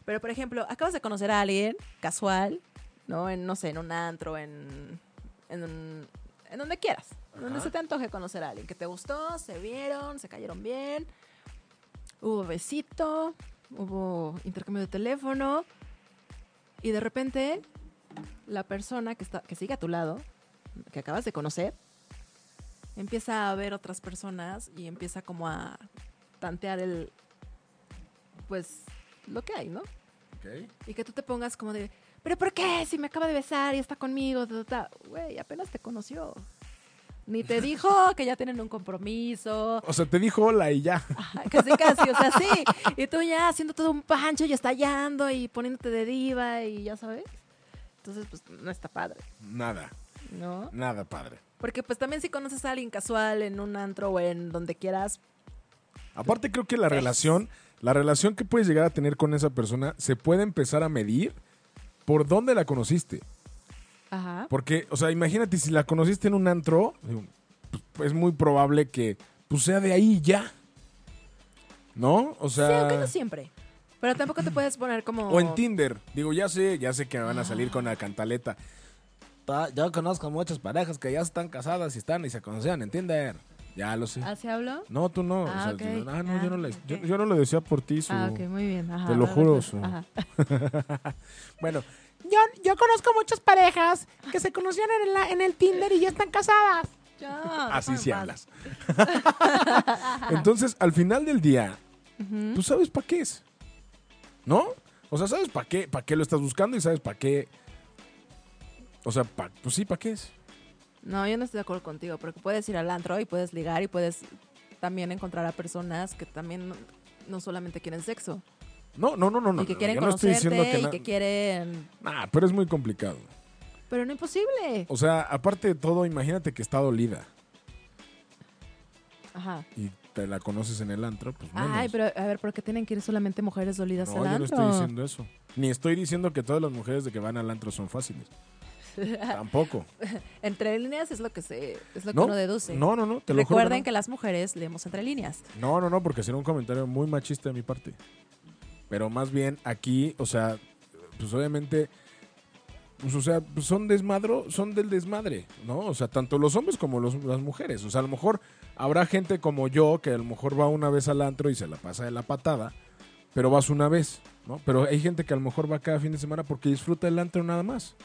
Pero, por ejemplo, acabas de conocer a alguien casual, ¿no? En, no sé, en un antro, en, en, un- en donde quieras. Donde se te antoje conocer a alguien que te gustó, se vieron, se cayeron bien, hubo besito, hubo intercambio de teléfono y de repente la persona que, está, que sigue a tu lado, que acabas de conocer, empieza a ver otras personas y empieza como a tantear el, pues, lo que hay, ¿no? Y que tú te pongas como de, ¿pero por qué? Si me acaba de besar y está conmigo, ta, ta, ta". güey, apenas te conoció. Ni te dijo que ya tienen un compromiso. O sea, te dijo hola y ya. Ajá, Casi, casi, o sea, sí. Y tú ya haciendo todo un pancho y estallando y poniéndote de diva y ya sabes. Entonces, pues no está padre, Nada, ¿no? nada padre. Porque pues también si conoces a alguien casual en un antro o en donde quieras, Aparte creo que la relación, la relación que puedes llegar a tener con esa persona se puede empezar a medir por dónde la conociste. ajá. Porque, o sea, imagínate si la conociste en un antro, pues, es muy probable que pues, sea de ahí ya. ¿No? O Sí, sea, aunque no siempre. Pero tampoco te puedes poner como... o en Tinder. Digo, ya sé, ya sé que me van a salir con la cantaleta. Yo conozco muchas parejas que ya están casadas y están y se conocían en Tinder. Ya lo sé. ¿Así habló? No, tú no. o Ah, no, ah, no, yo, no le- Ah, yo, no lo decía por ti. Su... Ah, ok, muy bien. Ajá, Te lo juro, su- Ajá. [LAUGHS] Bueno, Yo, yo conozco muchas parejas que se conocieron en, la- en el Tinder y ya están casadas. Ya, así sí hablas. [LAUGHS] Entonces, al final del día, pues sabes para qué es. ¿No? O sea, sabes para qué, para qué lo estás buscando y sabes para qué. O sea, pa- pues sí, para qué es. No, yo no estoy de acuerdo contigo, porque puedes ir al antro y puedes ligar y puedes también encontrar a personas que también no, no solamente quieren sexo No, no, no, no. no, y que no, quieren yo no conocerte diciendo que y que quieren... Nah, pero es muy complicado. Pero no imposible. O sea, aparte de todo, imagínate que está dolida Ajá. y te la conoces en el antro, pues menos. Ay, pero a ver, ¿por qué tienen que ir solamente mujeres dolidas No, al yo no antro? estoy diciendo eso. Ni estoy diciendo que todas las mujeres de que van al antro son fáciles. [LAUGHS] Tampoco. Entre líneas es lo que se es lo que No, uno deduce. no, no, no, te lo juro Recuerden que que, las mujeres leemos entre líneas. no. No, no, no, porque sería un comentario muy machista de mi parte. Pero más bien aquí, o sea, pues obviamente, pues o sea, pues son desmadro, son del desmadre, ¿no? O sea, tanto los hombres como los- las mujeres. O sea, a lo mejor habrá gente como yo que a lo mejor va una vez al antro y se la pasa de la patada, pero vas una vez, ¿no? Pero hay gente que a lo mejor va cada fin de semana porque disfruta el antro nada más.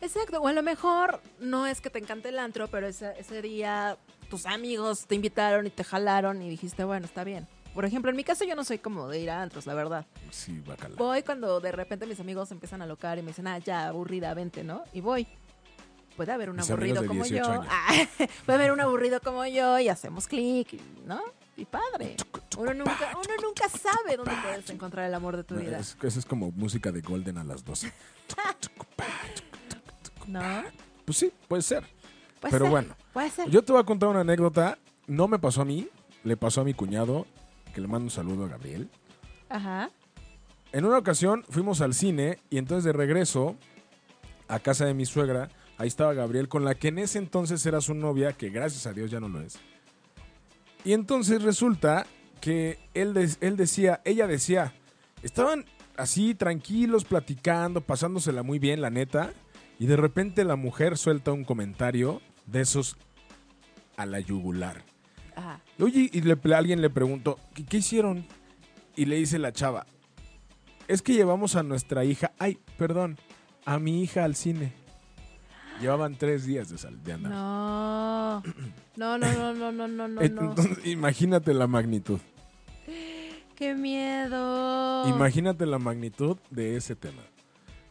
Exacto, o a lo mejor no es que te encante el antro, pero ese, ese día tus amigos te invitaron y te jalaron y dijiste, bueno, está bien. Por ejemplo, en mi caso yo no soy como de ir a antros, la verdad. Sí, bacala. Voy cuando de repente mis amigos empiezan a locar y me dicen, ah, ya, aburrida, vente, ¿no? Y voy. Puede haber un Mis aburrido como 18 yo. Ah, [LAUGHS] puede haber un aburrido como yo y hacemos clic, ¿no? Y padre. Uno nunca, uno nunca sabe dónde puedes encontrar el amor de tu vida. Es, eso es como música de Golden a las 12. [LAUGHS] ¿No? Pues sí, puede ser. Puede Pero ser, bueno, Puede ser. Yo te voy a contar una anécdota. No me pasó a mí, le pasó a mi cuñado, que le mando un saludo a Gabriel. Ajá. En una ocasión fuimos al cine y entonces de regreso a casa de mi suegra, ahí estaba Gabriel, con la que en ese entonces era su novia, que gracias a Dios ya no lo es. Y entonces resulta que él, de- él decía, ella decía, estaban así tranquilos, platicando, pasándosela muy bien, la neta, y de repente la mujer suelta un comentario de esos a la yugular. Ajá. Oye, y le- alguien le preguntó, ¿qué, qué hicieron? Y le dice la chava, es que llevamos a nuestra hija, ay, perdón, a mi hija al cine. Llevaban tres días de, sal, de andar. No. No, no, no, no, no, no, no, no. Entonces, imagínate la magnitud. ¡Qué miedo! Imagínate la magnitud de ese tema.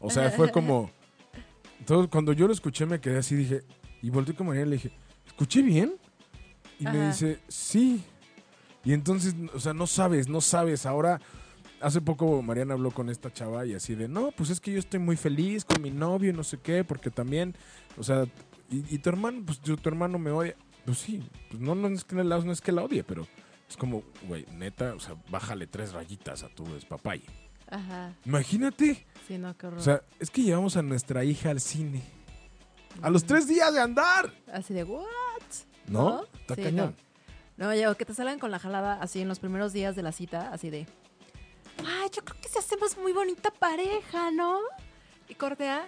O sea, fue como... Entonces, cuando yo lo escuché me quedé así, dije... Y volteé con María y le dije, ¿escuché bien? Y me dice, sí. Y entonces, o sea, no sabes, no sabes. Ahora, hace poco Mariana habló con esta chava y así de, no, pues es que yo estoy muy feliz con mi novio y no sé qué, porque también, o sea, y, y tu hermano, pues tu, tu hermano me odia. Pues sí, pues no, no, es que la, no es que la odie, pero es como, güey, neta, o sea, bájale tres rayitas a tu papay. Ajá. Imagínate. Sí, no, qué horror. O sea, es que llevamos a nuestra hija al cine. A los tres días de andar. Así de, ¿what? ¿No? Está Sí, cañón. No, No, ya, o que te salgan con la jalada así en los primeros días de la cita, así de, ay, yo creo que si hacemos muy bonita pareja, ¿no? Y cortea,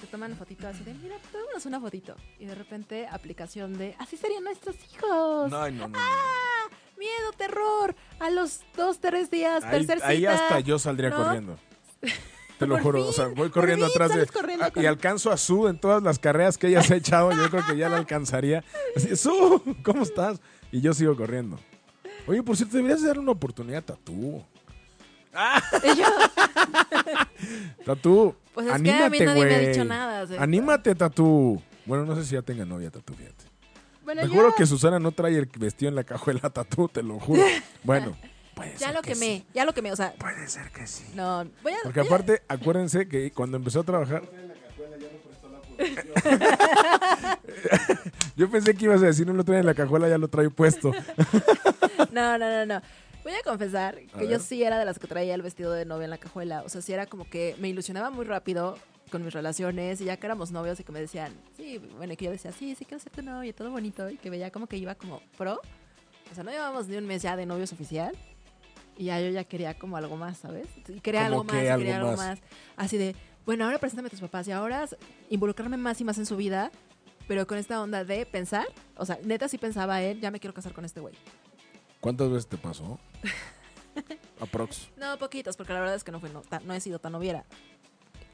te toman fotito así de, mira, tomémonos una fotito. Y de repente, aplicación de, así serían nuestros hijos. No, no, no. ¡Ah! Miedo, terror. A los dos, tres días, Ahí, tercer ahí cita. hasta yo saldría ¿no? corriendo. [LAUGHS] Te lo juro. fin, o sea, voy corriendo fin atrás de. corriendo Ah, con- y alcanzo a Su en todas las carreras que ella se ha echado. Yo creo que ya la alcanzaría. Así, Su, ¿cómo estás? Y yo sigo corriendo. Oye, por cierto, deberías dar una oportunidad a Tatú. [LAUGHS] Y yo, Tatú. Pues es que a mí anímate, nadie me ha güey. dicho nada. Anímate, Tatú. Bueno, no sé si ya tenga novia, Tatú, fíjate. bueno, Me yo juro que Susana no trae el vestido en la cajuela Tatú, te lo juro. [LAUGHS] Bueno, puede ya ser lo que quemé, sí. ya lo quemé, o sea, Puede ser que sí. no, voy a... Porque aparte, acuérdense que cuando empezó a trabajar. [LAUGHS] [LAUGHS] Yo pensé que ibas a decir no lo trae en la cajuela, ya lo trae puesto. No, no, no, no. Voy a confesar que yo sí era de las que traía el vestido de novia en la cajuela. O sea, sí era como que me ilusionaba muy rápido con mis relaciones y ya que éramos novios y que me decían, sí, bueno, y que yo decía, sí, sí quiero ser tu novia, todo bonito, y que veía como que iba como pro. O sea, no llevábamos ni un mes ya de novios oficial y ya yo ya quería como algo más, ¿sabes? Y quería ¿Cómo algo más, algo quería algo más? más. Así de, bueno, ahora preséntame a tus papás y ahora involucrarme más y más en su vida, pero con esta onda de pensar, o sea, neta sí pensaba en, ya me quiero casar con este güey. ¿Cuántas veces te pasó? [LAUGHS] Aprox. No, poquitos, porque la verdad es que no, fue, no, no he sido tan noviera.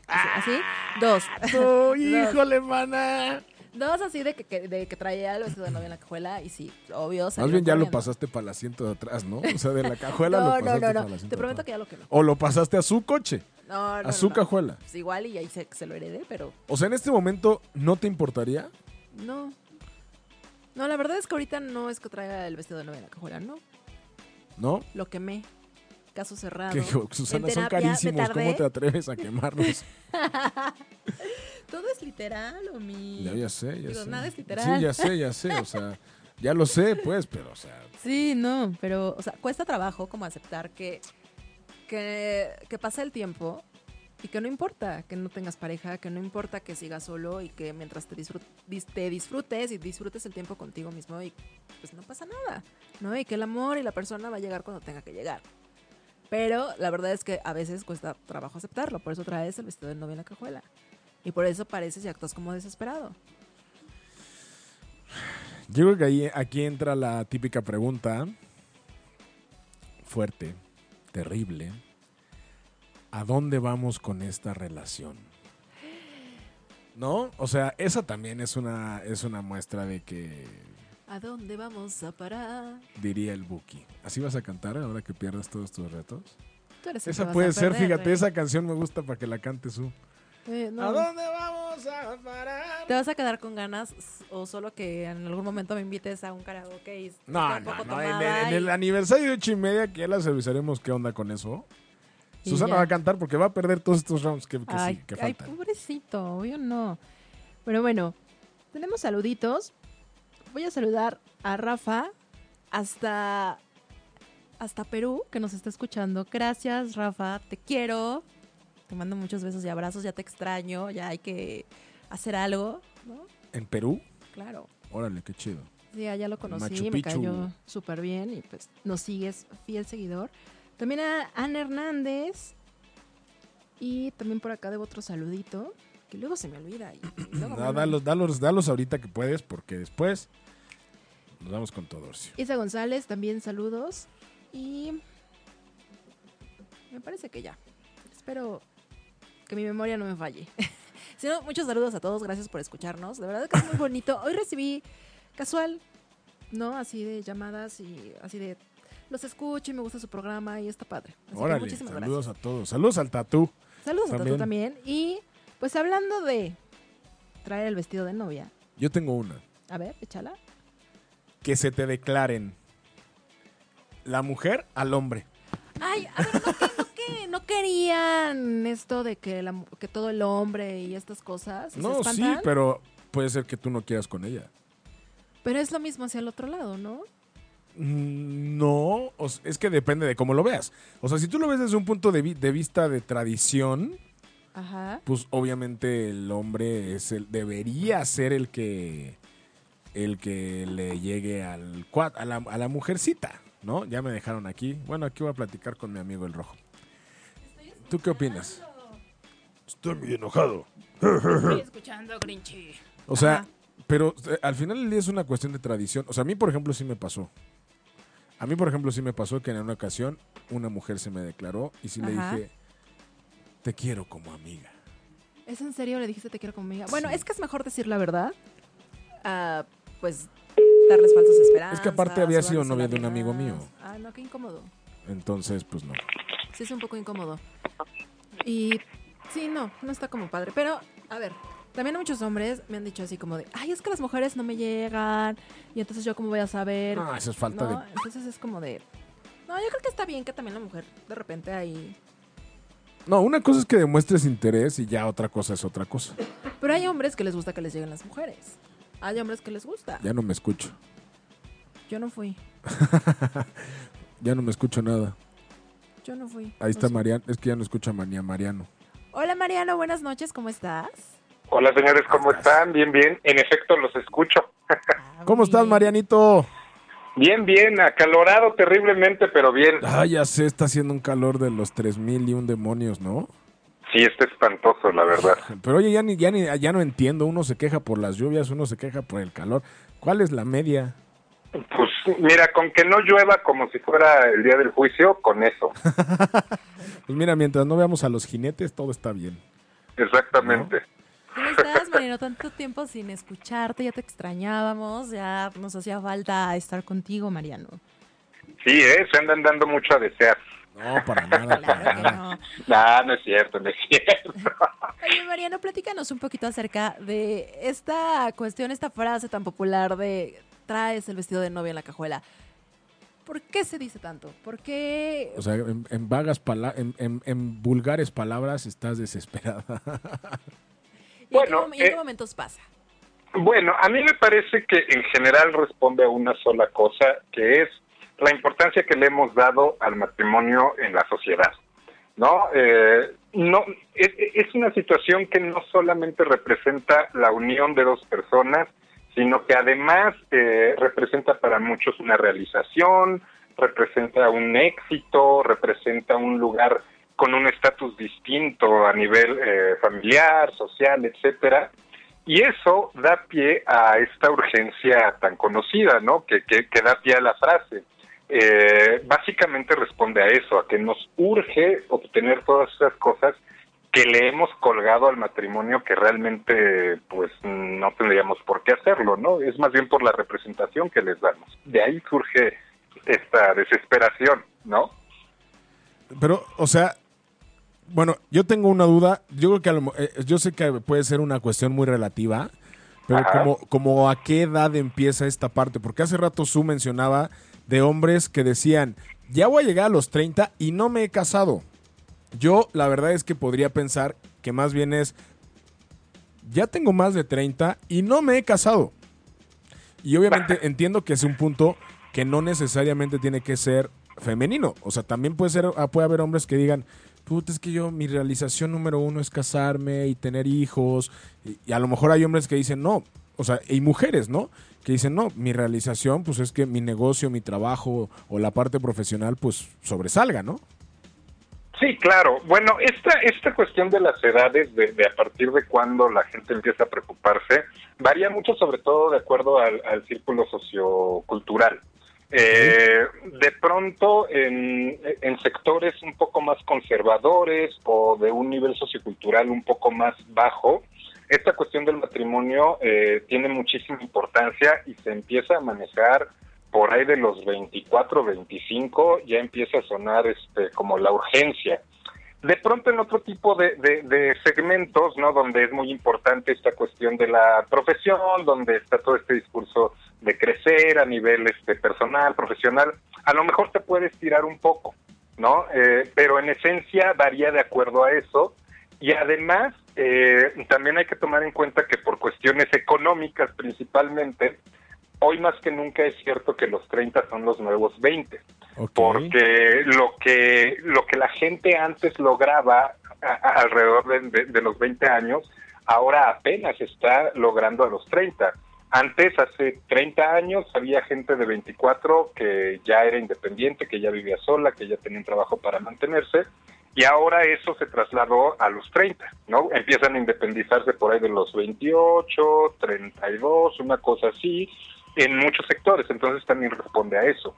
Así, así, dos. ¡Oh, [LAUGHS] híjole, mana! Dos así de que, que- de que traía el vestido de novia en la cajuela y sí, obvio. Más bien ya lo pasaste para el asiento de atrás, ¿no? O sea, de la cajuela [LAUGHS] lo No, pasaste no, no, para el no. asiento Te prometo que ya lo quemé. O lo pasaste a su coche, No, no, a su no. cajuela. Pues igual y ahí se, se lo heredé, pero O sea, en este momento, ¿no te importaría? no. No, la verdad es que ahorita no es que traiga el vestido de novia la cajuela, no. ¿No? Lo quemé. Caso cerrado. Que, Susana, son carísimos. ¿Cómo te atreves a quemarlos? [LAUGHS] Todo es literal, o mi. ya, ya sé, ya Digo, sé. nada es literal. Sí, ya sé, ya sé. O sea, ya lo sé, pues, pero, o sea, Sí, no, pero, o sea, cuesta trabajo como aceptar que, que, que pasa el tiempo y que no importa que no tengas pareja, que no importa que sigas solo y que mientras te, disfrut- dis- te disfrutes y disfrutes el tiempo contigo mismo y pues no pasa nada, ¿no? Y que el amor y la persona va a llegar cuando tenga que llegar. Pero la verdad es que a veces cuesta trabajo aceptarlo, por eso traes el vestido de novia en la cajuela. Y por eso pareces y actúas como desesperado. Yo creo que ahí, aquí entra la típica pregunta fuerte, terrible. ¿A dónde vamos con esta relación? ¿No? O sea, esa también es una, es una muestra de que ¿A dónde vamos a parar? diría el Buki. ¿Así vas a cantar ahora que pierdas todos tus retos? Tú eres el que Esa vas puede a ser, perder, fíjate, Rey. esa canción me gusta para que la cante su. Eh, no. ¿A dónde vamos a parar? ¿Te vas a quedar con ganas o solo que en algún momento me invites a un karaoke y No, no, no. En el, en el aniversario de ocho y media que ya les avisaremos qué onda con eso. Susana ya. va a cantar porque va a perder todos estos rounds que, que ay, sí, que ay, faltan. pobrecito, obvio no. Pero bueno, tenemos saluditos. Voy a saludar a Rafa hasta hasta Perú que nos está escuchando. Gracias, Rafa, te quiero. Te mando muchos besos y abrazos, ya te extraño, ya hay que hacer algo, ¿no? ¿En Perú? Claro. Órale, qué chido. Sí, ya lo conocí, me cayó súper bien y pues nos sigues fiel seguidor. También a Ana Hernández y también por acá debo otro saludito que luego se me olvida. Y, [CLEARS THROAT] luego dalos, dalos, dalos ahorita que puedes porque después nos vamos con todo, Orcio. Isa González, también saludos y me parece que ya. Espero que mi memoria no me falle. [LAUGHS] Si no, muchos saludos a todos, gracias por escucharnos. De verdad que es muy bonito. Hoy recibí casual, ¿no? Así de llamadas y así de los escucho y me gusta su programa y está padre. Así que Órale, muchísimas saludos gracias. a todos. Saludos al tatú. Saludos a también. tú también. Y pues hablando de traer el vestido de novia. Yo tengo una. A ver, échala. Que se te declaren la mujer al hombre. Ay, a ver, ¿no, que, no, que- no querían esto de que, la que todo el hombre y estas cosas? ¿Y se No, sí, pero puede ser que tú no quieras con ella. Pero es lo mismo hacia el otro lado, ¿no? Mm, No, es que depende de cómo lo veas. O sea, si tú lo ves desde un punto de, vi- de vista de tradición, Ajá. pues obviamente el hombre es el debería ser el que el que le llegue al a la, a la mujercita, ¿no? Ya me dejaron aquí. Bueno, aquí voy a platicar con mi amigo el rojo. ¿Tú qué opinas? Estoy muy enojado. Estoy escuchando, Grinchy. O sea, Ajá. pero eh, al final del día es una cuestión de tradición. O sea, a mí, por ejemplo, sí me pasó. A mí, por ejemplo, sí me pasó que en una ocasión una mujer se me declaró y sí le dije, te quiero como amiga. ¿Es en serio? Le dijiste te quiero como amiga. Bueno, Sí. es que es mejor decir la verdad. a, pues darles falsas esperanzas. Es que aparte había sido novia de un amigo mío. Ah, no, qué incómodo. Entonces, pues no. Sí, es un poco incómodo. Y sí, no, no está como padre. Pero, a ver, también muchos hombres me han dicho así como de, ay, es que las mujeres no me llegan. Y entonces yo cómo voy a saber. No, eso es falta ¿no? de... Entonces es como de, no, yo creo que está bien que también la mujer de repente ahí... No, una cosa es que demuestres interés y ya otra cosa es otra cosa. Pero hay hombres que les gusta que les lleguen las mujeres. Hay hombres que les gusta. Ya no me escucho. Yo no fui. [LAUGHS] Ya no me escucho nada. Yo no fui. Ahí está siento. Mariano. Es que ya no escucha a Mariano. Hola Mariano, buenas noches, ¿cómo estás? Hola señores, ¿cómo están? Bien, bien. En efecto, los escucho. ¿Cómo estás, Marianito? Bien, bien. Acalorado terriblemente, pero bien. Ah, ya sé, está haciendo un calor de los 3000 y un demonios, ¿no? Sí, está espantoso, la verdad. [LAUGHS] Pero oye, ya, ni, ya, ni, ya no entiendo. Uno se queja por las lluvias, uno se queja por el calor. ¿Cuál es la media? Pues mira, con que no llueva como si fuera el día del juicio, con eso. [LAUGHS] Pues mira, mientras no veamos a los jinetes, todo está bien. Exactamente. ¿Tienes estás, Mariano? Tanto tiempo sin escucharte, ya te extrañábamos, ya nos hacía falta estar contigo, Mariano. Sí, ¿eh? se andan dando mucho a desear. No, para nada, para Claro nada. no. No, no es cierto, no es cierto. Oye, Mariano, platícanos un poquito acerca de esta cuestión, esta frase tan popular de traes el vestido de novia en la cajuela. ¿Por qué se dice tanto? ¿Por qué? O sea, en, en vagas pala- en, en- en vulgares palabras estás desesperada. [LAUGHS] ¿Y en, bueno, qué, mom- y en qué eh, momentos pasa? Bueno, a mí me parece que en general responde a una sola cosa, que es la importancia que le hemos dado al matrimonio en la sociedad. ¿No? Eh, no es, es una situación que no solamente representa la unión de dos personas, sino que además eh, representa para muchos una realización, representa un éxito, representa un lugar con un estatus distinto a nivel eh, familiar, social, etcétera. Y eso da pie a esta urgencia tan conocida, ¿no? Que, que, que da pie a la frase. Eh, básicamente responde a eso, a que nos urge obtener todas esas cosas que le hemos colgado al matrimonio que realmente pues no tendríamos por qué hacerlo, ¿no? Es más bien por la representación que les damos. De ahí surge esta desesperación, ¿no? Pero, o sea, bueno, yo tengo una duda. Yo creo que a lo mo- eh, yo sé que puede ser una cuestión muy relativa, pero Ajá. como, como a qué edad empieza esta parte, porque hace rato Su mencionaba de hombres que decían, ya voy a llegar a los 30 y no me he casado. Yo la verdad es que podría pensar que más bien es, ya tengo más de 30 y no me he casado. Y obviamente [LAUGHS] entiendo que es un punto que no necesariamente tiene que ser femenino. O sea, también puede ser, ah, puede haber hombres que digan, puta, es que yo, mi realización número uno es casarme y tener hijos. Y, a lo mejor hay hombres que dicen, no. O sea, y mujeres, ¿no? Que dicen, no, mi realización, pues es que mi negocio, mi trabajo o la parte profesional, pues sobresalga, ¿no? Sí, claro. Bueno, esta, esta cuestión de las edades, de, de a partir de cuándo la gente empieza a preocuparse, varía mucho sobre todo de acuerdo al círculo sociocultural. Eh, de pronto, en, sectores un poco más conservadores o de un nivel sociocultural un poco más bajo, esta cuestión del matrimonio eh, tiene muchísima importancia y se empieza a manejar por ahí de los 24, 25, ya empieza a sonar este como la urgencia. De pronto en otro tipo de, de, de segmentos, ¿no? Donde es muy importante esta cuestión de la profesión, donde está todo este discurso de crecer a nivel este personal, profesional, a lo mejor te puedes tirar un poco, ¿no? Eh, pero en esencia varía de acuerdo a eso. Y además, eh, también hay que tomar en cuenta que por cuestiones económicas principalmente, hoy más que nunca es cierto que los 30 son los nuevos 20 Ok. porque lo que lo que la gente antes lograba a- a- alrededor de, de- de los 20 años ahora apenas está logrando a los 30 antes hace 30 años había gente de 24 que ya era independiente que ya vivía sola que ya tenía un trabajo para mantenerse y ahora eso se trasladó a los 30, ¿no? Empiezan a independizarse por ahí de los 28, 32, una cosa así, en muchos sectores, entonces también responde a eso.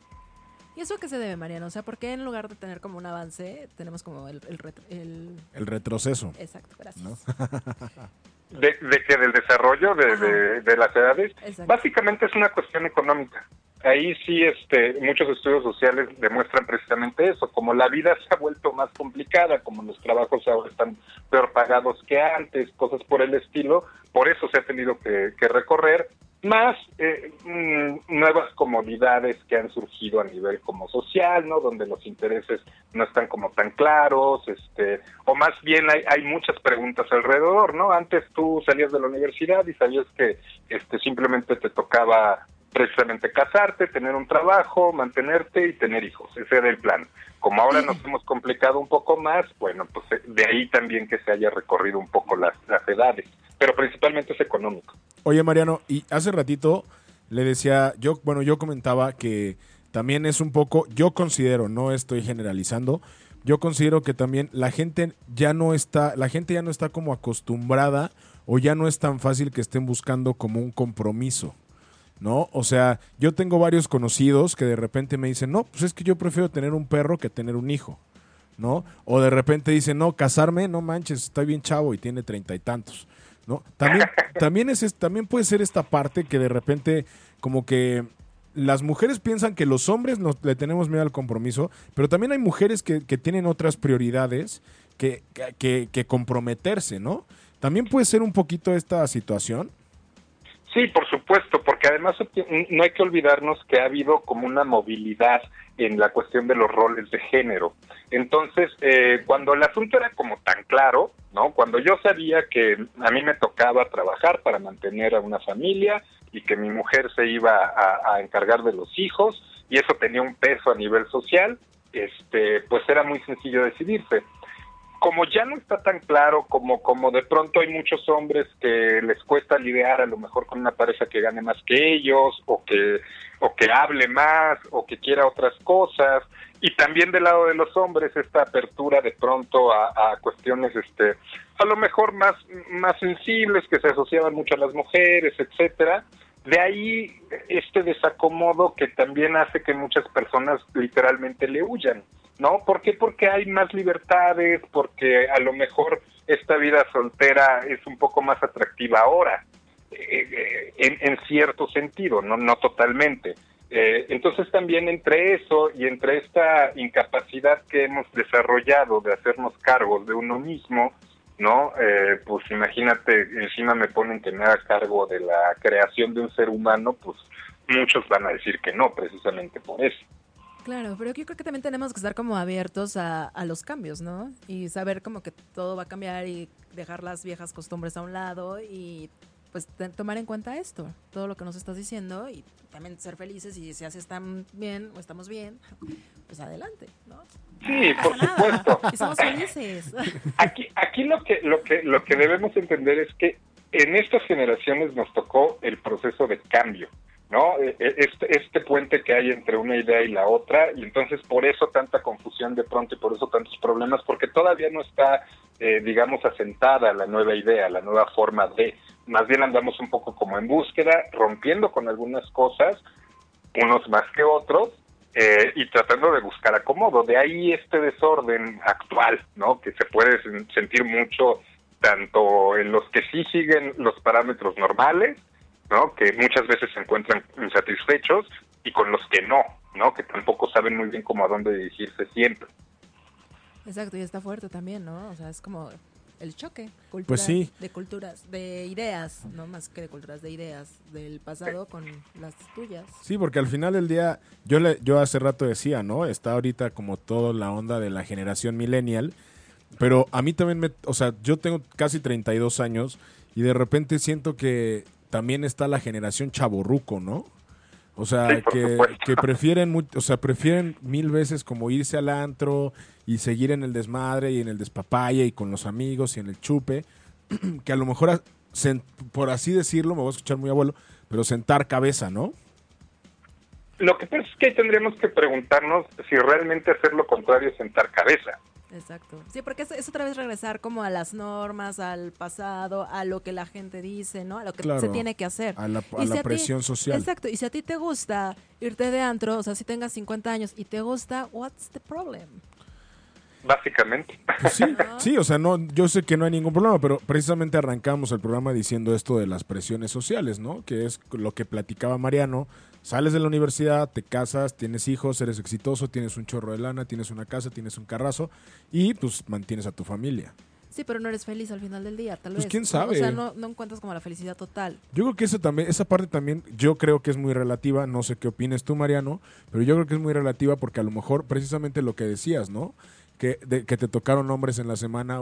¿Y eso a qué se debe, Mariano? O sea, ¿por qué en lugar de tener como un avance, tenemos como el... el, retro- el- El retroceso. Exacto, gracias. ¿no? [LAUGHS] de, de que del desarrollo de, Ajá. de- de las edades Exacto. básicamente es una cuestión económica ahí sí este muchos estudios sociales demuestran precisamente eso como la vida se ha vuelto más complicada como los trabajos ahora están peor pagados que antes cosas por el estilo por eso se ha tenido que, que recorrer más eh, mm, nuevas comodidades que han surgido a nivel como social, ¿no? Donde los intereses no están como tan claros, este, o más bien hay, hay muchas preguntas alrededor, ¿no? Antes tú salías de la universidad y sabías que este simplemente te tocaba precisamente casarte, tener un trabajo, mantenerte y tener hijos. Ese era el plan. Como ahora nos hemos complicado un poco más, bueno, pues eh, de ahí también que se haya recorrido un poco las, las edades, pero principalmente es económico. Oye, Mariano, y hace ratito le decía, yo, bueno, yo comentaba que también es un poco, yo considero, no estoy generalizando, yo considero que también la gente ya no está, la gente ya no está como acostumbrada o ya no es tan fácil que estén buscando como un compromiso. ¿No? O sea, yo tengo varios conocidos que de repente me dicen, no, pues es que yo prefiero tener un perro que tener un hijo. ¿no? O de repente dicen, no, casarme, no manches, está bien chavo y tiene treinta y tantos, ¿no? También, [LAUGHS] también, es, también puede ser esta parte que de repente como que las mujeres piensan que los hombres nos, le tenemos miedo al compromiso, pero también hay mujeres que, que tienen otras prioridades que, que, que comprometerse, ¿no? También puede ser un poquito esta situación. Sí, por supuesto, porque además no hay que olvidarnos que ha habido como una movilidad en la cuestión de los roles de género. Entonces, eh, cuando el asunto era como tan claro, ¿no? Cuando yo sabía que a mí me tocaba trabajar para mantener a una familia y que mi mujer se iba a, a encargar de los hijos y eso tenía un peso a nivel social, este, pues era muy sencillo decidirse como ya no está tan claro, como, como de pronto hay muchos hombres que les cuesta lidiar a lo mejor con una pareja que gane más que ellos, o que, o que hable más, o que quiera otras cosas, y también del lado de los hombres esta apertura de pronto a, cuestiones este a lo mejor más, más sensibles que se asociaban mucho a las mujeres, etcétera, de ahí este desacomodo que también hace que muchas personas literalmente le huyan. ¿No? ¿Por qué? Porque hay más libertades, porque a lo mejor esta vida soltera es un poco más atractiva ahora, eh, en, en, cierto sentido, no, no totalmente. Eh, entonces también entre eso y entre esta incapacidad que hemos desarrollado de hacernos cargos de uno mismo, ¿no? Eh, pues imagínate, encima me ponen que me haga cargo de la creación de un ser humano, pues muchos van a decir que no, precisamente por eso. Claro, pero yo creo que también tenemos que estar como abiertos a, a, los cambios, ¿no? Y saber como que todo va a cambiar y dejar las viejas costumbres a un lado y pues tomar en cuenta esto, todo lo que nos estás diciendo y también ser felices y si así están bien o estamos bien, pues adelante, ¿no? Sí, por supuesto. Y somos felices. [LAUGHS] Aquí, aquí lo que, lo que, lo que debemos entender es que en estas generaciones nos tocó el proceso de cambio. ¿No? Este, este puente que hay entre una idea y la otra, y entonces por eso tanta confusión de pronto y por eso tantos problemas, porque todavía no está, eh, digamos, asentada la nueva idea, la nueva forma de, más bien andamos un poco como en búsqueda, rompiendo con algunas cosas, unos más que otros, eh, y tratando de buscar acomodo. De ahí este desorden actual, ¿no? Que se puede sentir mucho tanto en los que sí siguen los parámetros normales, ¿no? Que muchas veces se encuentran insatisfechos y con los que no, ¿no? Que tampoco saben muy bien cómo a dónde dirigirse siempre. Exacto, y está fuerte también, ¿no? O sea, es como el choque cultural pues sí. de culturas, de ideas, no más que de culturas, de ideas del pasado con las tuyas. Sí, porque al final del día, yo le, yo hace rato decía, ¿no? Está ahorita como toda la onda de la generación millennial, pero a mí también me, o sea, yo tengo casi 32 años y de repente siento que también está la generación chaborruco, ¿no? O sea, sí, que, que, prefieren, o sea, prefieren mil veces como irse al antro y seguir en el desmadre y en el despapalle y con los amigos y en el chupe, [CLEARS THROAT] que a lo mejor, por así decirlo, me voy a escuchar muy abuelo, pero sentar cabeza, ¿no? Lo que pasa es que tendríamos que preguntarnos si realmente hacer lo contrario es sentar cabeza. Exacto. Sí, porque es, es, otra vez regresar como a las normas, al pasado, a lo que la gente dice, ¿no? A lo que claro, se tiene que hacer. A la, a y la si a presión ti, social. Exacto. Y si a ti te gusta irte de antro, o sea, si tengas 50 años y te gusta, what's the problem? Básicamente. Pues sí, [LAUGHS] sí, o sea, no, yo sé que no hay ningún problema, pero precisamente arrancamos el programa diciendo esto de las presiones sociales, ¿no? Que es lo que platicaba Mariano. Sales de la universidad, te casas, tienes hijos, eres exitoso, tienes un chorro de lana, tienes una casa, tienes un carrazo y pues mantienes a tu familia. Sí, pero no eres feliz al final del día, tal Pues vez. quién sabe. O sea, no, no encuentras como la felicidad total. Yo creo que eso también, esa parte también, yo creo que es muy relativa, no sé qué opines tú, Mariano, pero yo creo que es muy relativa porque a lo mejor precisamente lo que decías, ¿no? Que, de, que te tocaron hombres en la semana,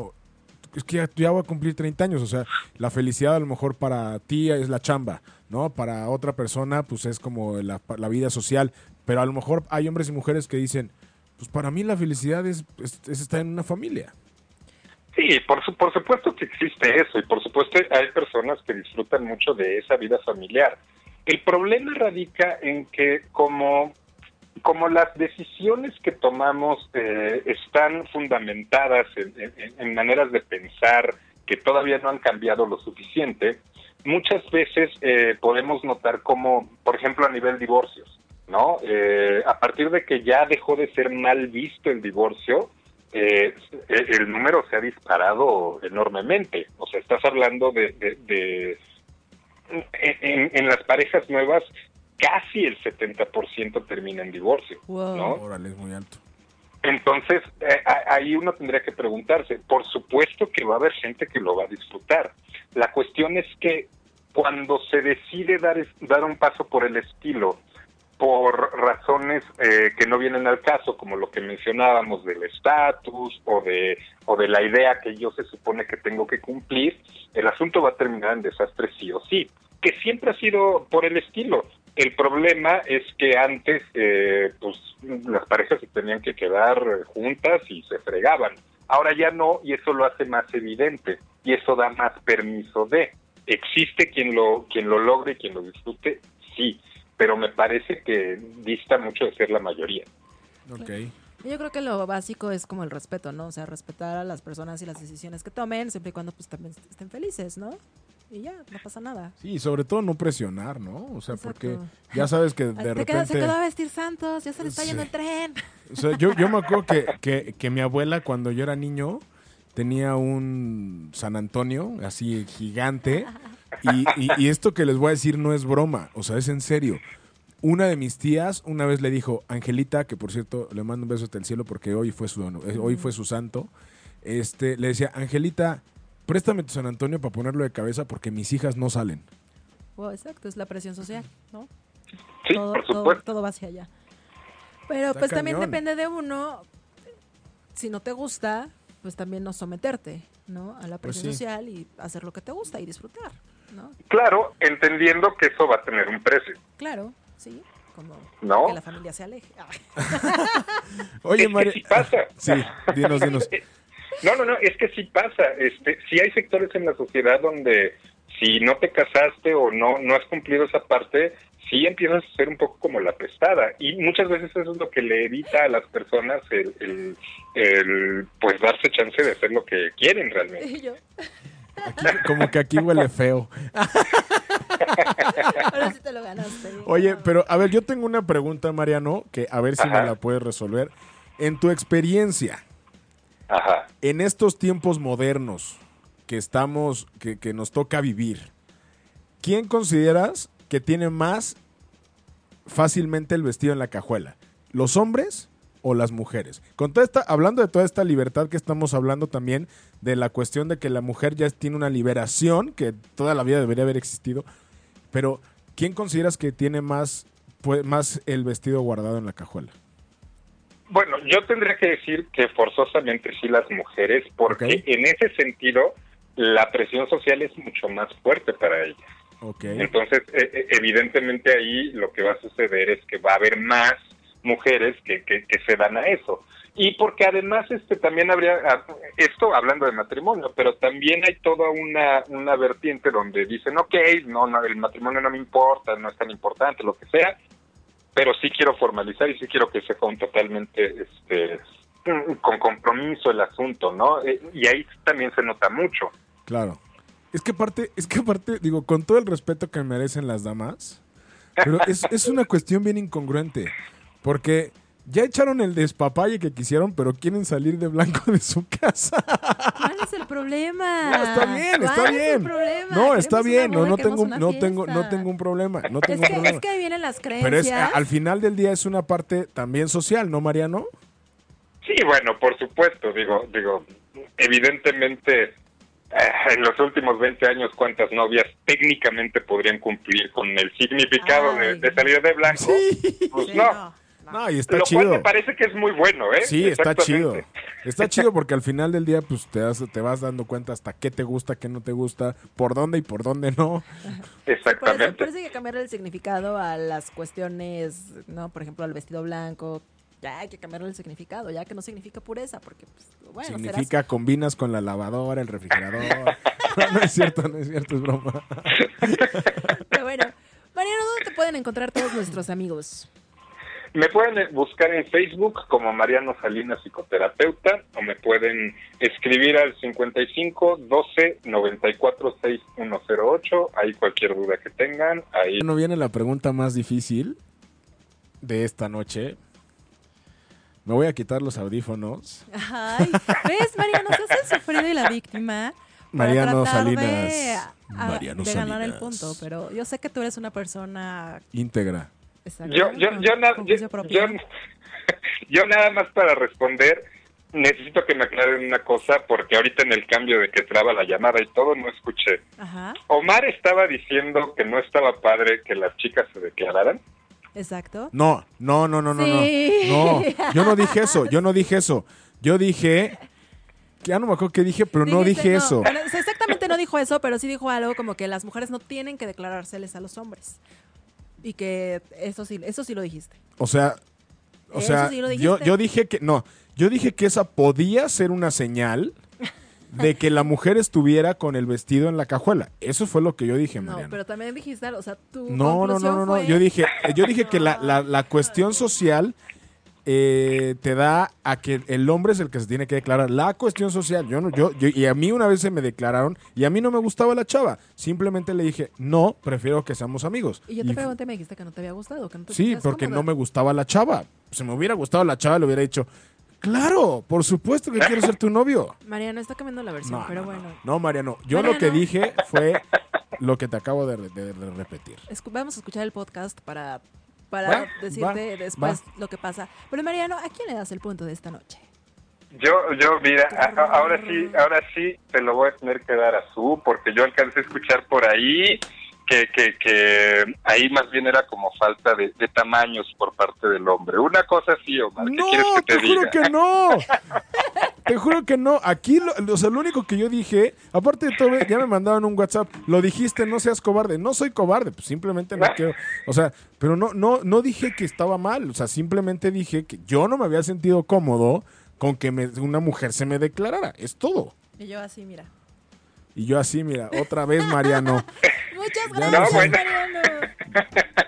es que ya, voy a cumplir 30 años, o sea, la felicidad a lo mejor para ti es la chamba, ¿no? Para otra persona, pues es como la, la vida social, pero a lo mejor hay hombres y mujeres que dicen, pues para mí la felicidad es, es, es estar en una familia. Sí, por, su, por supuesto que existe eso y por supuesto hay personas que disfrutan mucho de esa vida familiar. El problema radica en que como, como las decisiones que tomamos eh, están fundamentadas en, maneras de pensar que todavía no han cambiado lo suficiente, muchas veces eh, podemos notar como, por ejemplo, a nivel divorcios, ¿no? Eh, a partir de que ya dejó de ser mal visto el divorcio, eh, el número se ha disparado enormemente. O sea, estás hablando de, de, de en, en, las parejas nuevas casi el 70% termina en divorcio, Wow. ¿no? Órale, es muy alto. Entonces, eh, ahí uno tendría que preguntarse, por supuesto que va a haber gente que lo va a disfrutar. La cuestión es que cuando se decide dar, es- dar un paso por el estilo, por razones eh, que no vienen al caso, como lo que mencionábamos del estatus o de, o de la idea que yo se supone que tengo que cumplir, el asunto va a terminar en desastre sí o sí, que siempre ha sido por el estilo. El problema es que antes, eh, pues, las parejas se tenían que quedar juntas y se fregaban. Ahora ya no, y eso lo hace más evidente, y eso da más permiso de. ¿Existe quien lo, quien lo logre y quien lo disfrute? Sí, pero me parece que dista mucho de ser la mayoría. Ok. Yo creo que lo básico es como el respeto, ¿no? O sea, respetar a las personas y las decisiones que tomen, siempre y cuando pues también estén felices, ¿no? Y ya, no pasa nada. Sí, y sobre todo no presionar, ¿no? O sea, Exacto. porque ya sabes que de te repente... queda- se quedó a vestir santos, ya se le está Sí. yendo el tren. O sea, yo, yo me acuerdo que, que, que mi abuela cuando yo era niño tenía un San Antonio así gigante y, y- y esto que les voy a decir no es broma, o sea, es en serio. Una de mis tías una vez le dijo, Angelita, que por cierto le mando un beso hasta el cielo porque hoy fue su, hoy fue su santo, este, le decía, Angelita, préstame tu San Antonio para ponerlo de cabeza porque mis hijas no salen. Wow, exacto, es la presión social, ¿no? Sí, todo, por todo, supuesto. todo va hacia allá. Pero Está pues también depende de uno, si no te gusta, pues también no someterte, ¿no? A la Pues presión sí. social y hacer lo que te gusta y disfrutar, ¿no? Claro, entendiendo que eso va a tener un precio. Claro, sí, como ¿No? que la familia se aleje. [LAUGHS] [LAUGHS] Oye, María... [LAUGHS] Sí, dinos, dinos. No, no, no, es que sí pasa. Este, sí hay sectores en la sociedad donde si no te casaste o no no has cumplido esa parte, sí empiezas a ser un poco como la prestada. Y muchas veces eso es lo que le evita a las personas el, el, el, pues darse chance de hacer lo que quieren realmente. Y yo, Aquí- como que aquí huele feo. [LAUGHS] ahora sí te lo ganaste. Oye, pero a ver, yo tengo una pregunta, Mariano, que a ver si me la puedes resolver. En tu experiencia, En estos tiempos modernos que estamos, que, que nos toca vivir, ¿quién consideras que tiene más fácilmente el vestido en la cajuela? ¿Los hombres o las mujeres? Con toda esta, hablando de toda esta libertad que estamos hablando también de la cuestión de que la mujer ya tiene una liberación que toda la vida debería haber existido, pero ¿quién consideras que tiene más, pues, más el vestido guardado en la cajuela? Bueno, yo tendría que decir que forzosamente sí las mujeres, porque en ese sentido la presión social es mucho más fuerte para ellas. Entonces, e- e- evidentemente ahí lo que va a suceder es que va a haber más mujeres que, que, que se dan a eso. Y porque además este también habría, esto hablando de matrimonio, pero también hay toda una, una vertiente donde dicen, ok, no, no, el matrimonio no me importa, no es tan importante, lo que sea, pero sí quiero formalizar y sí quiero que sea con totalmente, este, con compromiso el asunto, ¿no? Eh, Y ahí también se nota mucho. Claro. Es que aparte, es que aparte, digo, con todo el respeto que merecen las damas, pero es, es una cuestión bien incongruente. Porque ya echaron el despapalle que quisieron, pero quieren salir de blanco de su casa. ¿Cuál es el problema? No, está bien, está ¿Cuál es el bien. problema? No, está bien, no, no tengo, no tengo, no tengo un problema, no Es tengo un que, problema. es que ahí vienen las creencias. Pero es, al final del día es una parte también social, ¿no, Mariano? Sí, bueno, por supuesto, digo, digo, evidentemente eh, en los últimos 20 años cuántas novias técnicamente podrían cumplir con el significado de, de salir de blanco. Pues Sí, no. no. No, y está Lo cual chido. me parece que es muy bueno, ¿eh? Sí, está chido. Está [LAUGHS] chido porque al final del día pues te, das- te vas dando cuenta hasta qué te gusta, qué no te gusta, por dónde y por dónde no. Por [LAUGHS] eso, Exactamente. por eso hay que cambiar el significado a las cuestiones, ¿no? Por ejemplo, al vestido blanco. Ya hay que cambiarle el significado, ya que no significa pureza, porque, pues, bueno, serás- Significa combinas con la lavadora, el refrigerador. [LAUGHS] no, no es cierto, no es cierto, es broma. Pero bueno, Mariano, ¿dónde te pueden encontrar todos nuestros amigos? Me pueden buscar en Facebook como Mariano Salinas Psicoterapeuta o me pueden escribir al 55 12 94 6108. Ahí cualquier duda que tengan. Ahí No viene la pregunta más difícil de esta noche. Me voy a quitar los audífonos. Ay, ¿ves, Mariano? Se hace el sufrido y la víctima. Mariano Salinas. De, a- Mariano de ganar el punto, pero yo sé que tú eres una persona. Íntegra. Exacto, Yo, yo, yo, na- con [LAUGHS] yo, nada más para responder, necesito que me aclaren una cosa, porque ahorita en el cambio de que traba la llamada y todo, no escuché. Ajá, Omar estaba diciendo que no estaba padre que las chicas se declararan. exacto. No, no, no, no, no, Sí. no. No, [LAUGHS] yo no dije eso, yo no dije eso. Yo dije, ya no me acuerdo qué dije, pero no dije eso. bueno, exactamente no dijo eso, pero sí dijo algo como que las mujeres no tienen que declarárseles a los hombres. Y que eso sí, eso sí lo dijiste. O sea, o Eso sea, sí lo yo, dijiste. yo dije que, no, yo dije que esa podía ser una señal de que la mujer estuviera con el vestido en la cajuela. Eso fue lo que yo dije, No, Mariano. pero también dijiste, o sea, tu No, no, no, no, no. fue- Yo dije, yo dije que la, la- la cuestión social eh, te da a que el hombre es el que se tiene que declarar. La cuestión social, yo no, yo, yo- y a mí una vez se me declararon y a mí no me gustaba la chava. Simplemente le dije, no, prefiero que seamos amigos. Y yo te Y- pregunté me dijiste que no te había gustado, que no te Sí, porque cómoda. no me gustaba la chava. Si me hubiera gustado la chava, le hubiera dicho, claro, por supuesto que quiero ser tu novio. Mariano está cambiando la versión, No, pero no, bueno. No, Mariano, yo lo que dije fue lo que te acabo de, de- de repetir. Escu- vamos a escuchar el podcast para, para Va, decirte va, después lo que pasa. Pero Mariano, ¿a quién le das el punto de esta noche? Yo, yo, mira, a- a- ahora sí, ahora sí te lo voy a tener que dar a su, porque yo alcancé a escuchar por ahí que, que, que ahí más bien era como falta de, de tamaños por parte del hombre. Una cosa sí, Omar, ¿qué No, quieres que te, te juro que no. [LAUGHS] Te juro que no. Aquí, lo, o sea, lo único que yo dije, aparte de todo, ya me mandaron un WhatsApp, lo dijiste, no seas cobarde. No soy cobarde, pues simplemente no quiero. O sea, pero no, no, no dije que estaba mal. O sea, simplemente dije que yo no me había sentido cómodo con que me- una mujer se me declarara. Es todo. Y yo así, mira. Y yo así, mira, otra vez, Mariano. [LAUGHS] Muchas gracias, no, bueno. Mariano.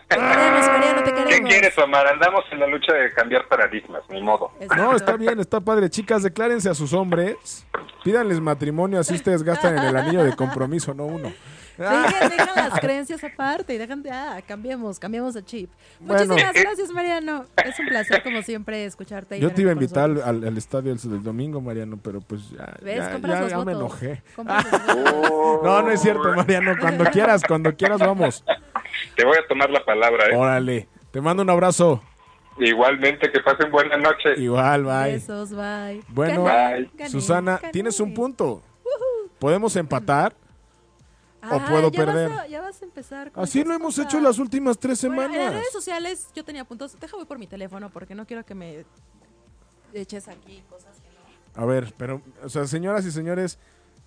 Te queremos, Mariano, te ¿Qué quieres, Omar? Andamos en la lucha de cambiar paradigmas, ni modo. Exacto. No, está bien, está padre. Chicas, declárense a sus hombres. Pídanles matrimonio, así ustedes gastan en el anillo de compromiso, no uno. Dejen, dejan las [LAUGHS] creencias aparte y dejan de, ah, cambiemos, cambiemos de chip. Bueno. Muchísimas gracias, Mariano. Es un placer, como siempre, escucharte. Yo te iba a invitar al, al estadio el, del domingo, Mariano, pero pues ya, ¿Ves? ya, Compras ya- los ya me enojé. [LAUGHS] Votos. No, no es cierto, Mariano. Cuando quieras, cuando quieras, vamos. Te voy a tomar la palabra, ¿eh? Órale. Te mando un abrazo. Igualmente, que pasen buena noche. Igual, bye. Besos, bye. Bueno, Bye. Susana, gané. tienes un punto. ¿Podemos empatar? ¿O Ah, puedo ya perder? Vas a, ya vas a empezar. con Así lo hemos cosas. hecho las últimas tres Bueno, en semanas. redes sociales yo tenía puntos. Deja voy por mi teléfono porque no quiero que me eches aquí cosas que no. A ver, pero, o sea, señoras y señores,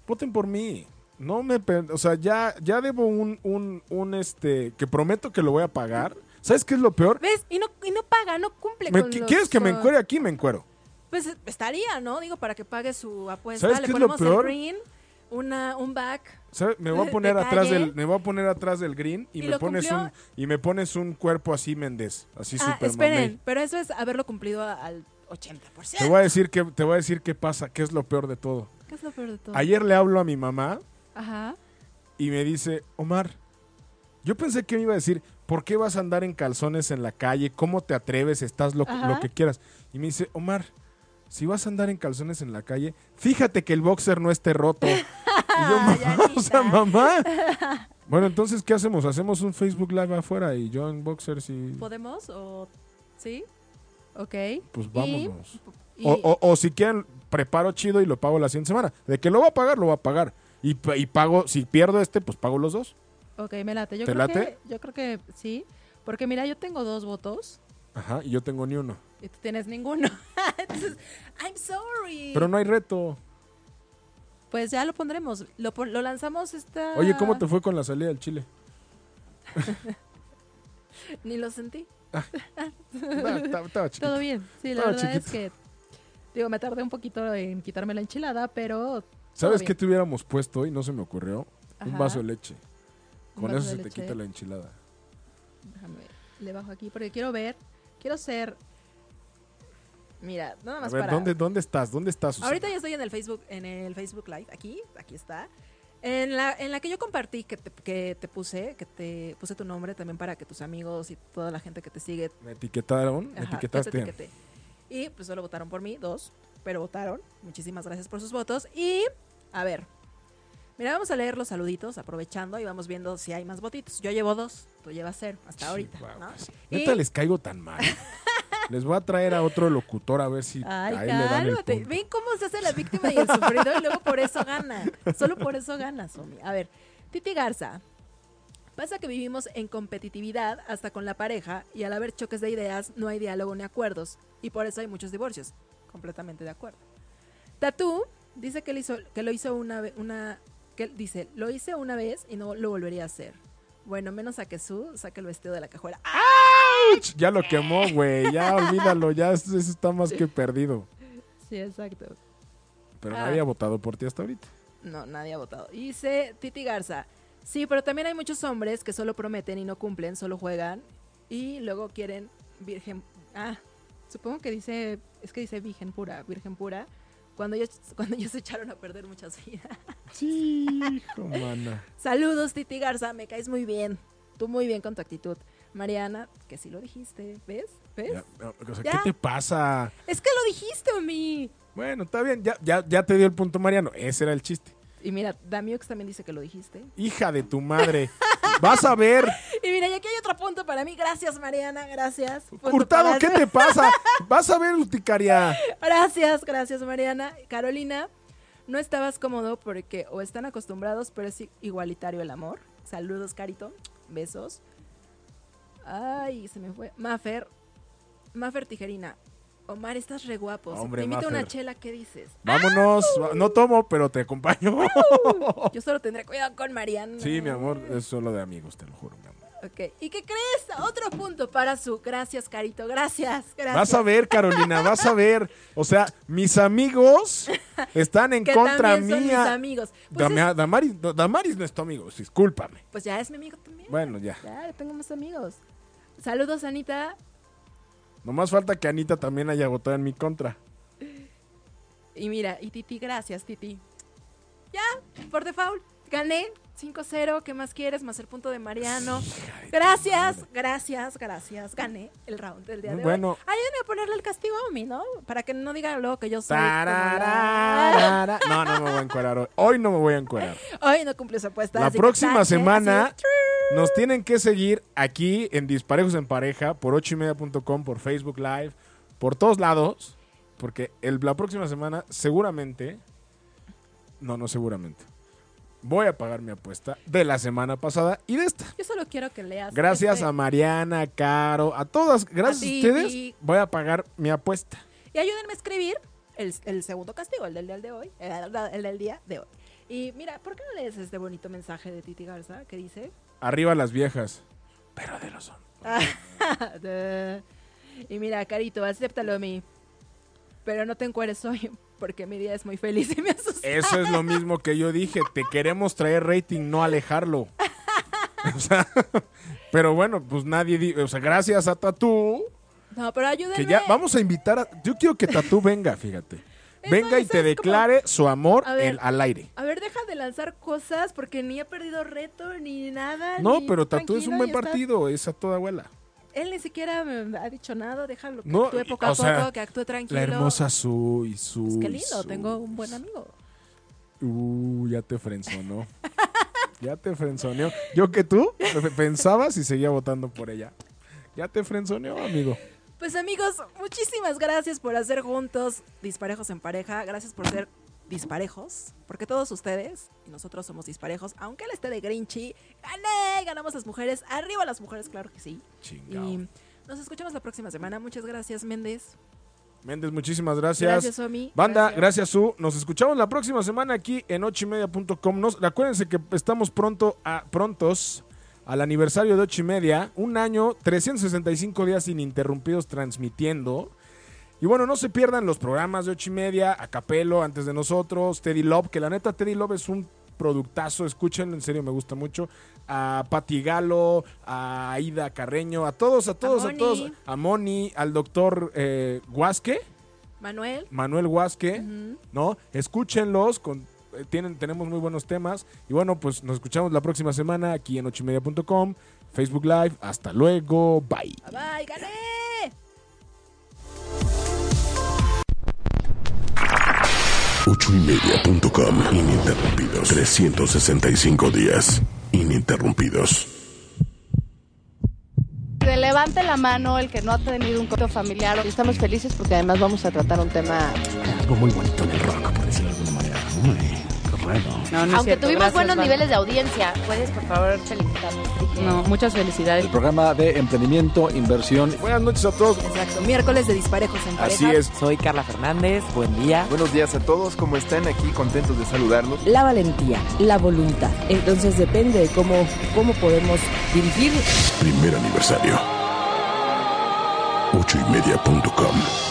voten por mí. No me, o sea, ya, ya debo un, un, un, este, que prometo que lo voy a pagar. ¿Sabes qué es lo peor? ¿Ves? Y no, y no paga, no cumple Me- con los, ¿Quieres que me encuere aquí? Me encuero. Pues estaría, ¿no? Digo, para que pague su apuesta. ¿Sabes Le qué es lo peor? el green, una, un back. Me voy a [LAUGHS] De poner atrás calle. del, me voy a poner atrás del green y, ¿Y me pones cumplió? un y me pones un cuerpo así Méndez, así Ah, super esperen, mamey. pero eso es haberlo cumplido al 80%. Te voy a decir que te voy a decir qué pasa, qué es lo peor de todo. ¿Qué es lo peor de todo? Ayer le hablo a mi mamá Ajá. y me dice, "Omar, yo pensé que me iba a decir, ¿por qué vas a andar en calzones en la calle? ¿Cómo te atreves? Estás lo, lo que quieras." Y me dice, "Omar, si vas a andar en calzones en la calle, fíjate que el boxer no esté roto." [LAUGHS] y yo, [LAUGHS] "Mamá, [LAUGHS] o sea, mamá. [LAUGHS] Bueno, entonces, ¿qué hacemos? ¿Hacemos un Facebook Live afuera y yo en boxers y ¿Podemos o sí? Ok. pues vámonos? y- O, o- o si quieren, preparo chido y lo pago la siguiente semana. De que lo va a pagar, lo va a pagar. Y, pa- y pago, si pierdo este, pues pago los dos. Ok, me late. Yo ¿Te creo late? que yo creo que sí, porque mira, yo tengo dos votos Ajá, y yo tengo ni uno. y tú tienes ninguno. Entonces, I'm sorry. Pero no hay reto. Pues ya lo pondremos. Lo, pon- lo lanzamos esta Oye, ¿cómo te fue con la salida del Chile? [LAUGHS] Ni lo sentí. Ah, [LAUGHS] estaba, estaba chiquito. Todo bien. Sí, la Estaba verdad es que digo, me tardé un poquito en quitarme la enchilada, pero ¿Sabes qué te hubiéramos puesto y no se me ocurrió? Un vaso de leche. Con eso se te quita la enchilada. Déjame, le bajo aquí porque quiero ver, quiero ser Mira, nada A más ver, para ¿dónde, ¿dónde estás? ¿Dónde estás, Susana? Ahorita ya estoy en el Facebook, en el Facebook Live, aquí, aquí está. En la, en la que yo compartí, que te, que te puse, que te puse tu nombre también para que tus amigos y toda la gente que te sigue ¿Me etiquetaron? ¿Me etiquetaste? te. Y pues solo votaron por mí, dos, pero votaron. Muchísimas gracias por sus votos. Y, a ver, mira, vamos a leer los saluditos aprovechando y vamos viendo si hay más votitos. Yo llevo dos, tú llevas cero hasta ahorita. Pues, Y- Neta les caigo tan mal. [LAUGHS] les voy a traer a otro locutor a ver si Ay, a él le dan el punto. Ven cómo se hace la víctima y el sufrido y luego por eso gana. Solo por eso gana, Somi. A ver, Titi Garza. Pasa que vivimos en competitividad hasta con la pareja y al haber choques de ideas no hay diálogo ni acuerdos y por eso hay muchos divorcios. Completamente de acuerdo. Tatú dice que, lo hizo, que lo hizo una vez, una, que dice, lo hice una vez y no lo volvería a hacer. Bueno, menos a que su saque el vestido de la cajuela. ¡Ah! ¡Auch! Ya lo quemó, güey. Ya olvídalo. Ya eso está más que perdido. Sí, exacto. Pero Ah. nadie ha votado por ti hasta ahorita. No, nadie ha votado. Dice Titi Garza. Sí, pero también hay muchos hombres que solo prometen y no cumplen, solo juegan y luego quieren virgen. Ah, supongo que dice, es que dice virgen pura, virgen pura. Cuando ellos, [LAUGHS] cuando ellos se echaron a perder muchas vidas. Sí, hijo, mana. Saludos, Titi Garza, me caes muy bien. Tú muy bien con tu actitud. Mariana, que sí lo dijiste, ¿ves? ¿Ves? Ya, o sea, Ya. ¿Qué te pasa? Es que lo dijiste, Omi. Bueno, está bien. Ya, ya, ya te dio el punto, Mariano. Ese era el chiste. Y mira, Damiux también dice que lo dijiste. Hija de tu madre. Vas a ver. [LAUGHS] Y mira, y aquí hay otro punto para mí. Gracias, Mariana, gracias. Punto Hurtado, ¿qué te pasa? [LAUGHS] Vas a ver, Uticaria. Gracias, gracias Mariana. Carolina, no estabas cómodo porque o están acostumbrados, pero es igualitario el amor. Saludos, Carito. Besos. Ay, se me fue. Mafer. Mafer Tijerina. Omar, estás re guapo. Hombre, te invito una chela, ¿qué dices? Vámonos. No tomo, pero te acompaño. Yo solo tendré cuidado con Mariana. Sí, mi amor, es solo de amigos, te lo juro, mi amor. Ok. ¿Y qué crees? Otro punto para su. Gracias, Carito. Gracias. Gracias. Vas a ver, Carolina, vas a ver. O sea, mis amigos están en [LAUGHS] que contra también son mis amigos. Pues, es- Damaris, no, Damaris no es tu amigo, discúlpame. pues ya es mi amigo también. Bueno, ya. Ya, tengo más amigos. Saludos, Anita. Nomás falta que Anita también haya votado en mi contra. Y mira, y Titi, gracias, Titi. Ya, por default, gané 5-0. ¿Qué más quieres? Más el punto de Mariano. Gracias, gracias, gracias. Gané el round del día de Bueno. hoy. Ayúdenme a ponerle el castigo a mí, ¿no? Para que no digan luego que yo soy. la-. No, no me voy a encuerar hoy. Hoy no me voy a encuerar. Hoy no cumplió su apuesta. La que próxima semana nos tienen que seguir aquí en Disparejos en Pareja, por ocho y media.com, por Facebook Live, por todos lados, porque el- la próxima semana seguramente, no, no seguramente, voy a pagar mi apuesta de la semana pasada y de esta. Yo solo quiero que leas. Gracias este- a Mariana, a Caro, a todas, gracias a, ti, ustedes, voy a pagar mi apuesta. Y ayúdenme a escribir el, el segundo castigo, el del día de hoy. El, el del día de hoy. Y mira, ¿por qué no lees este bonito mensaje de Titi Garza que dice? Arriba las viejas. Pero de los hombres. [LAUGHS] De- y mira, Carito, acéptalo a mí. Pero no te encueres hoy, porque mi día es muy feliz y me asusta. Eso es lo mismo que yo dije. Te queremos traer rating, no alejarlo. O sea, [LAUGHS] pero bueno, pues nadie. di- O sea, gracias a Tatú. No, pero ayúdenme. Que ya vamos a invitar a. Yo quiero que Tatú venga, fíjate. [LAUGHS] Eso- Venga y te como- declare su amor ver. en- al aire. A ver, deja de lanzar cosas porque ni he perdido reto ni nada. No, ni pero Tatú es un buen está- partido. Es a toda abuela. Él ni siquiera me ha dicho nada. Déjalo que No, actúe poco a sea, poco, que actúe tranquilo. La hermosa Su y su. Pues qué lindo, su. tengo un buen amigo. Uh, ya te frenzonó. [LAUGHS] ya te frenzoneó. Yo que tú pensabas y seguía votando por ella. Ya te frenzoneó, amigo. Pues amigos, muchísimas gracias por hacer juntos Disparejos en Pareja. Gracias por ser disparejos. Porque todos ustedes y nosotros somos disparejos. Aunque él esté de Grinchy, gané, ganamos las mujeres. Arriba las mujeres, claro que sí. Chingao. Y nos escuchamos la próxima semana. Muchas gracias, Méndez. Méndez, muchísimas gracias. Gracias, Omi. Banda, Gracias. gracias. Su. Nos escuchamos la próxima semana aquí en ochimedia.com. Acuérdense que estamos pronto a, prontos al aniversario de ocho y media. Un año, 365 días ininterrumpidos transmitiendo. Y bueno, no se pierdan los programas de ocho y media, a Capelo, antes de nosotros, Teddy Love, que la neta Teddy Love es un productazo, escúchenlo, en serio me gusta mucho. A Pati Galo, a Aida Carreño, a todos, a todos, a, todos. A Moni, al doctor eh, Guasque. Manuel. Manuel Huasque. ¿no? Escúchenlos, con, eh, tienen, tenemos muy buenos temas. Y bueno, pues nos escuchamos la próxima semana aquí en ochimedia.com, Facebook Live. Hasta luego, bye. Bye, bye, gané. Ochoymedia.com Ininterrumpidos. 365 días. Ininterrumpidos. Que levante la mano el que no ha tenido un conflicto familiar. Estamos felices porque además vamos a tratar un tema. Algo muy bonito en el rock, por decirlo de alguna manera. ¿no? No, no Aunque cierto. tuvimos Gracias, buenos niveles de audiencia, puedes por favor felicitarnos. No, muchas felicidades. El programa de emprendimiento, inversión. Buenas noches a todos. Exacto. Miércoles de disparejos en pareja. Así es. Soy Carla Fernández, buen día. Buenos días a todos, ¿cómo están? Aquí contentos de saludarlos. La valentía, la voluntad. Entonces depende de cómo, cómo podemos dirigir Primer aniversario. Ochoymedia.com